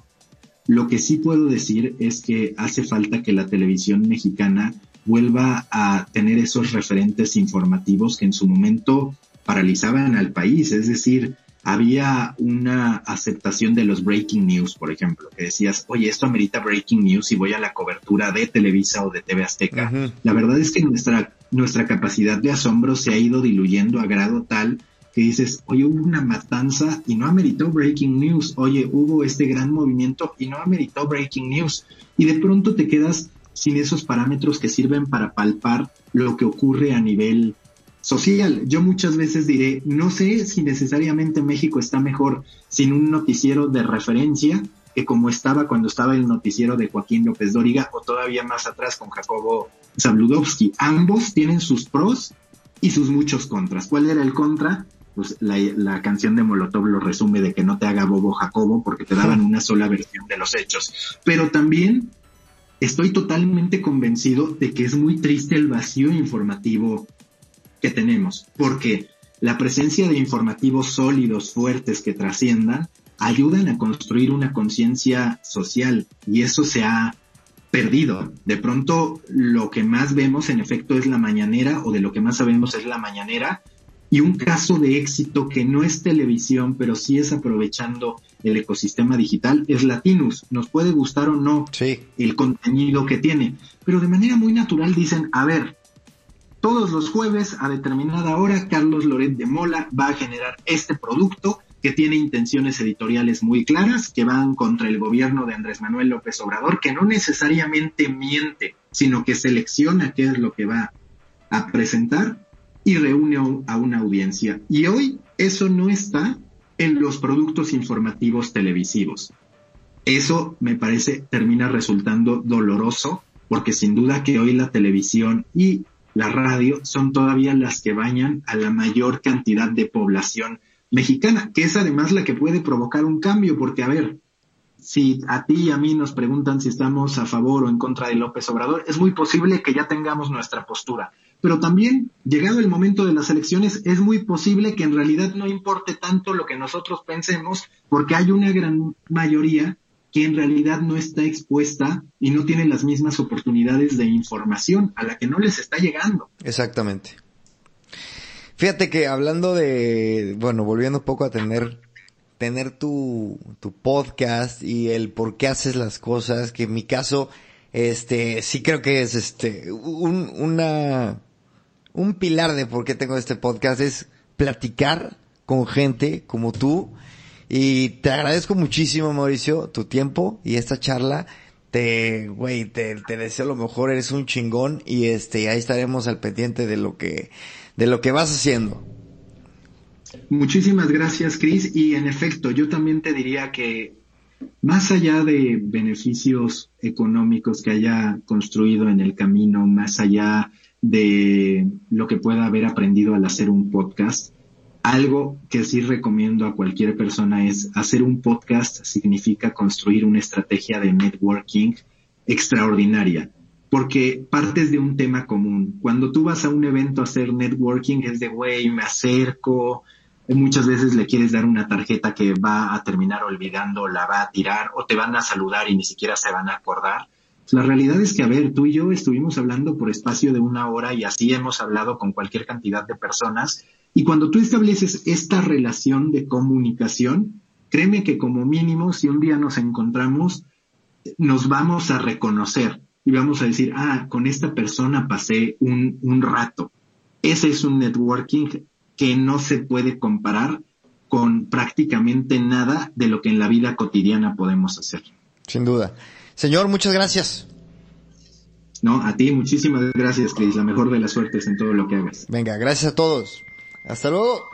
Lo que sí puedo decir es que hace falta que la televisión mexicana vuelva a tener esos referentes informativos que en su momento paralizaban al país, es decir, había una aceptación de los breaking news, por ejemplo, que decías, oye, esto amerita breaking news y voy a la cobertura de Televisa o de TV Azteca. La verdad es que nuestra, nuestra capacidad de asombro se ha ido diluyendo a grado tal que dices, oye, hubo una matanza y no ameritó breaking news, oye, hubo este gran movimiento y no ameritó breaking news. Y de pronto te quedas sin esos parámetros que sirven para palpar lo que ocurre a nivel social. Yo muchas veces diré, no sé si necesariamente México está mejor sin un noticiero de referencia que como estaba cuando estaba el noticiero de Joaquín López Dóriga o todavía más atrás con Jacobo Zabludovsky. Ambos tienen sus pros y sus muchos contras. ¿Cuál era el contra? Pues la, la, canción de Molotov lo resume de que no te haga bobo Jacobo porque te daban una sola versión de los hechos. Pero también estoy totalmente convencido de que es muy triste el vacío informativo que tenemos, porque la presencia de informativos sólidos, fuertes, que trasciendan, ayudan a construir una conciencia social y eso se ha perdido. De pronto lo que más vemos en efecto es la mañanera o de lo que más sabemos es la mañanera y un caso de éxito que no es televisión, pero sí es aprovechando el ecosistema digital, es Latinus. Nos puede gustar o no el contenido que tiene, pero de manera muy natural dicen, a ver, todos los jueves a determinada hora, Carlos Loret de Mola va a generar este producto que tiene intenciones editoriales muy claras, que van contra el gobierno de Andrés Manuel López Obrador, que no necesariamente miente, sino que selecciona qué es lo que va a presentar y reúne a una audiencia. Y hoy eso no está en los productos informativos televisivos. Eso me parece termina resultando doloroso porque sin duda que hoy la televisión y la radio son todavía las que bañan a la mayor cantidad de población mexicana, que es además la que puede provocar un cambio, porque a ver, si a ti y a mí nos preguntan si estamos a favor o en contra de López Obrador, es muy posible que ya tengamos nuestra postura. Pero también, llegado el momento de las elecciones, es muy posible que en realidad no importe tanto lo que nosotros pensemos, porque hay una gran mayoría que en realidad no está expuesta y no tiene las mismas oportunidades de información a la que no les está llegando. Exactamente. Fíjate que hablando de, bueno, volviendo un poco a tener, tener tu, tu podcast y el por qué haces las cosas, que en mi caso, este, sí creo que es este, un, una, un pilar de por qué tengo este podcast es platicar con gente como tú, y te agradezco muchísimo, Mauricio, tu tiempo y esta charla. Te, güey, te, deseo lo mejor, eres un chingón y este, ahí estaremos al pendiente de lo que, de lo que vas haciendo. Muchísimas gracias, Chris. Y en efecto, yo también te diría que más allá de beneficios económicos que haya construido en el camino, más allá de lo que pueda haber aprendido al hacer un podcast, algo que sí recomiendo a cualquier persona es hacer un podcast significa construir una estrategia de networking extraordinaria, porque partes de un tema común. Cuando tú vas a un evento a hacer networking es de, güey, me acerco, muchas veces le quieres dar una tarjeta que va a terminar olvidando, la va a tirar o te van a saludar y ni siquiera se van a acordar. La realidad es que, a ver, tú y yo estuvimos hablando por espacio de una hora y así hemos hablado con cualquier cantidad de personas y cuando tú estableces esta relación de comunicación, créeme que como mínimo, si un día nos encontramos, nos vamos a reconocer y vamos a decir, ah, con esta persona pasé un, un rato. Ese es un networking que no se puede comparar con prácticamente nada de lo que en la vida cotidiana podemos hacer. Sin duda. Señor, muchas gracias. No, a ti muchísimas gracias, Cris. La mejor de las suertes en todo lo que hagas. Venga, gracias a todos. Hasta luego.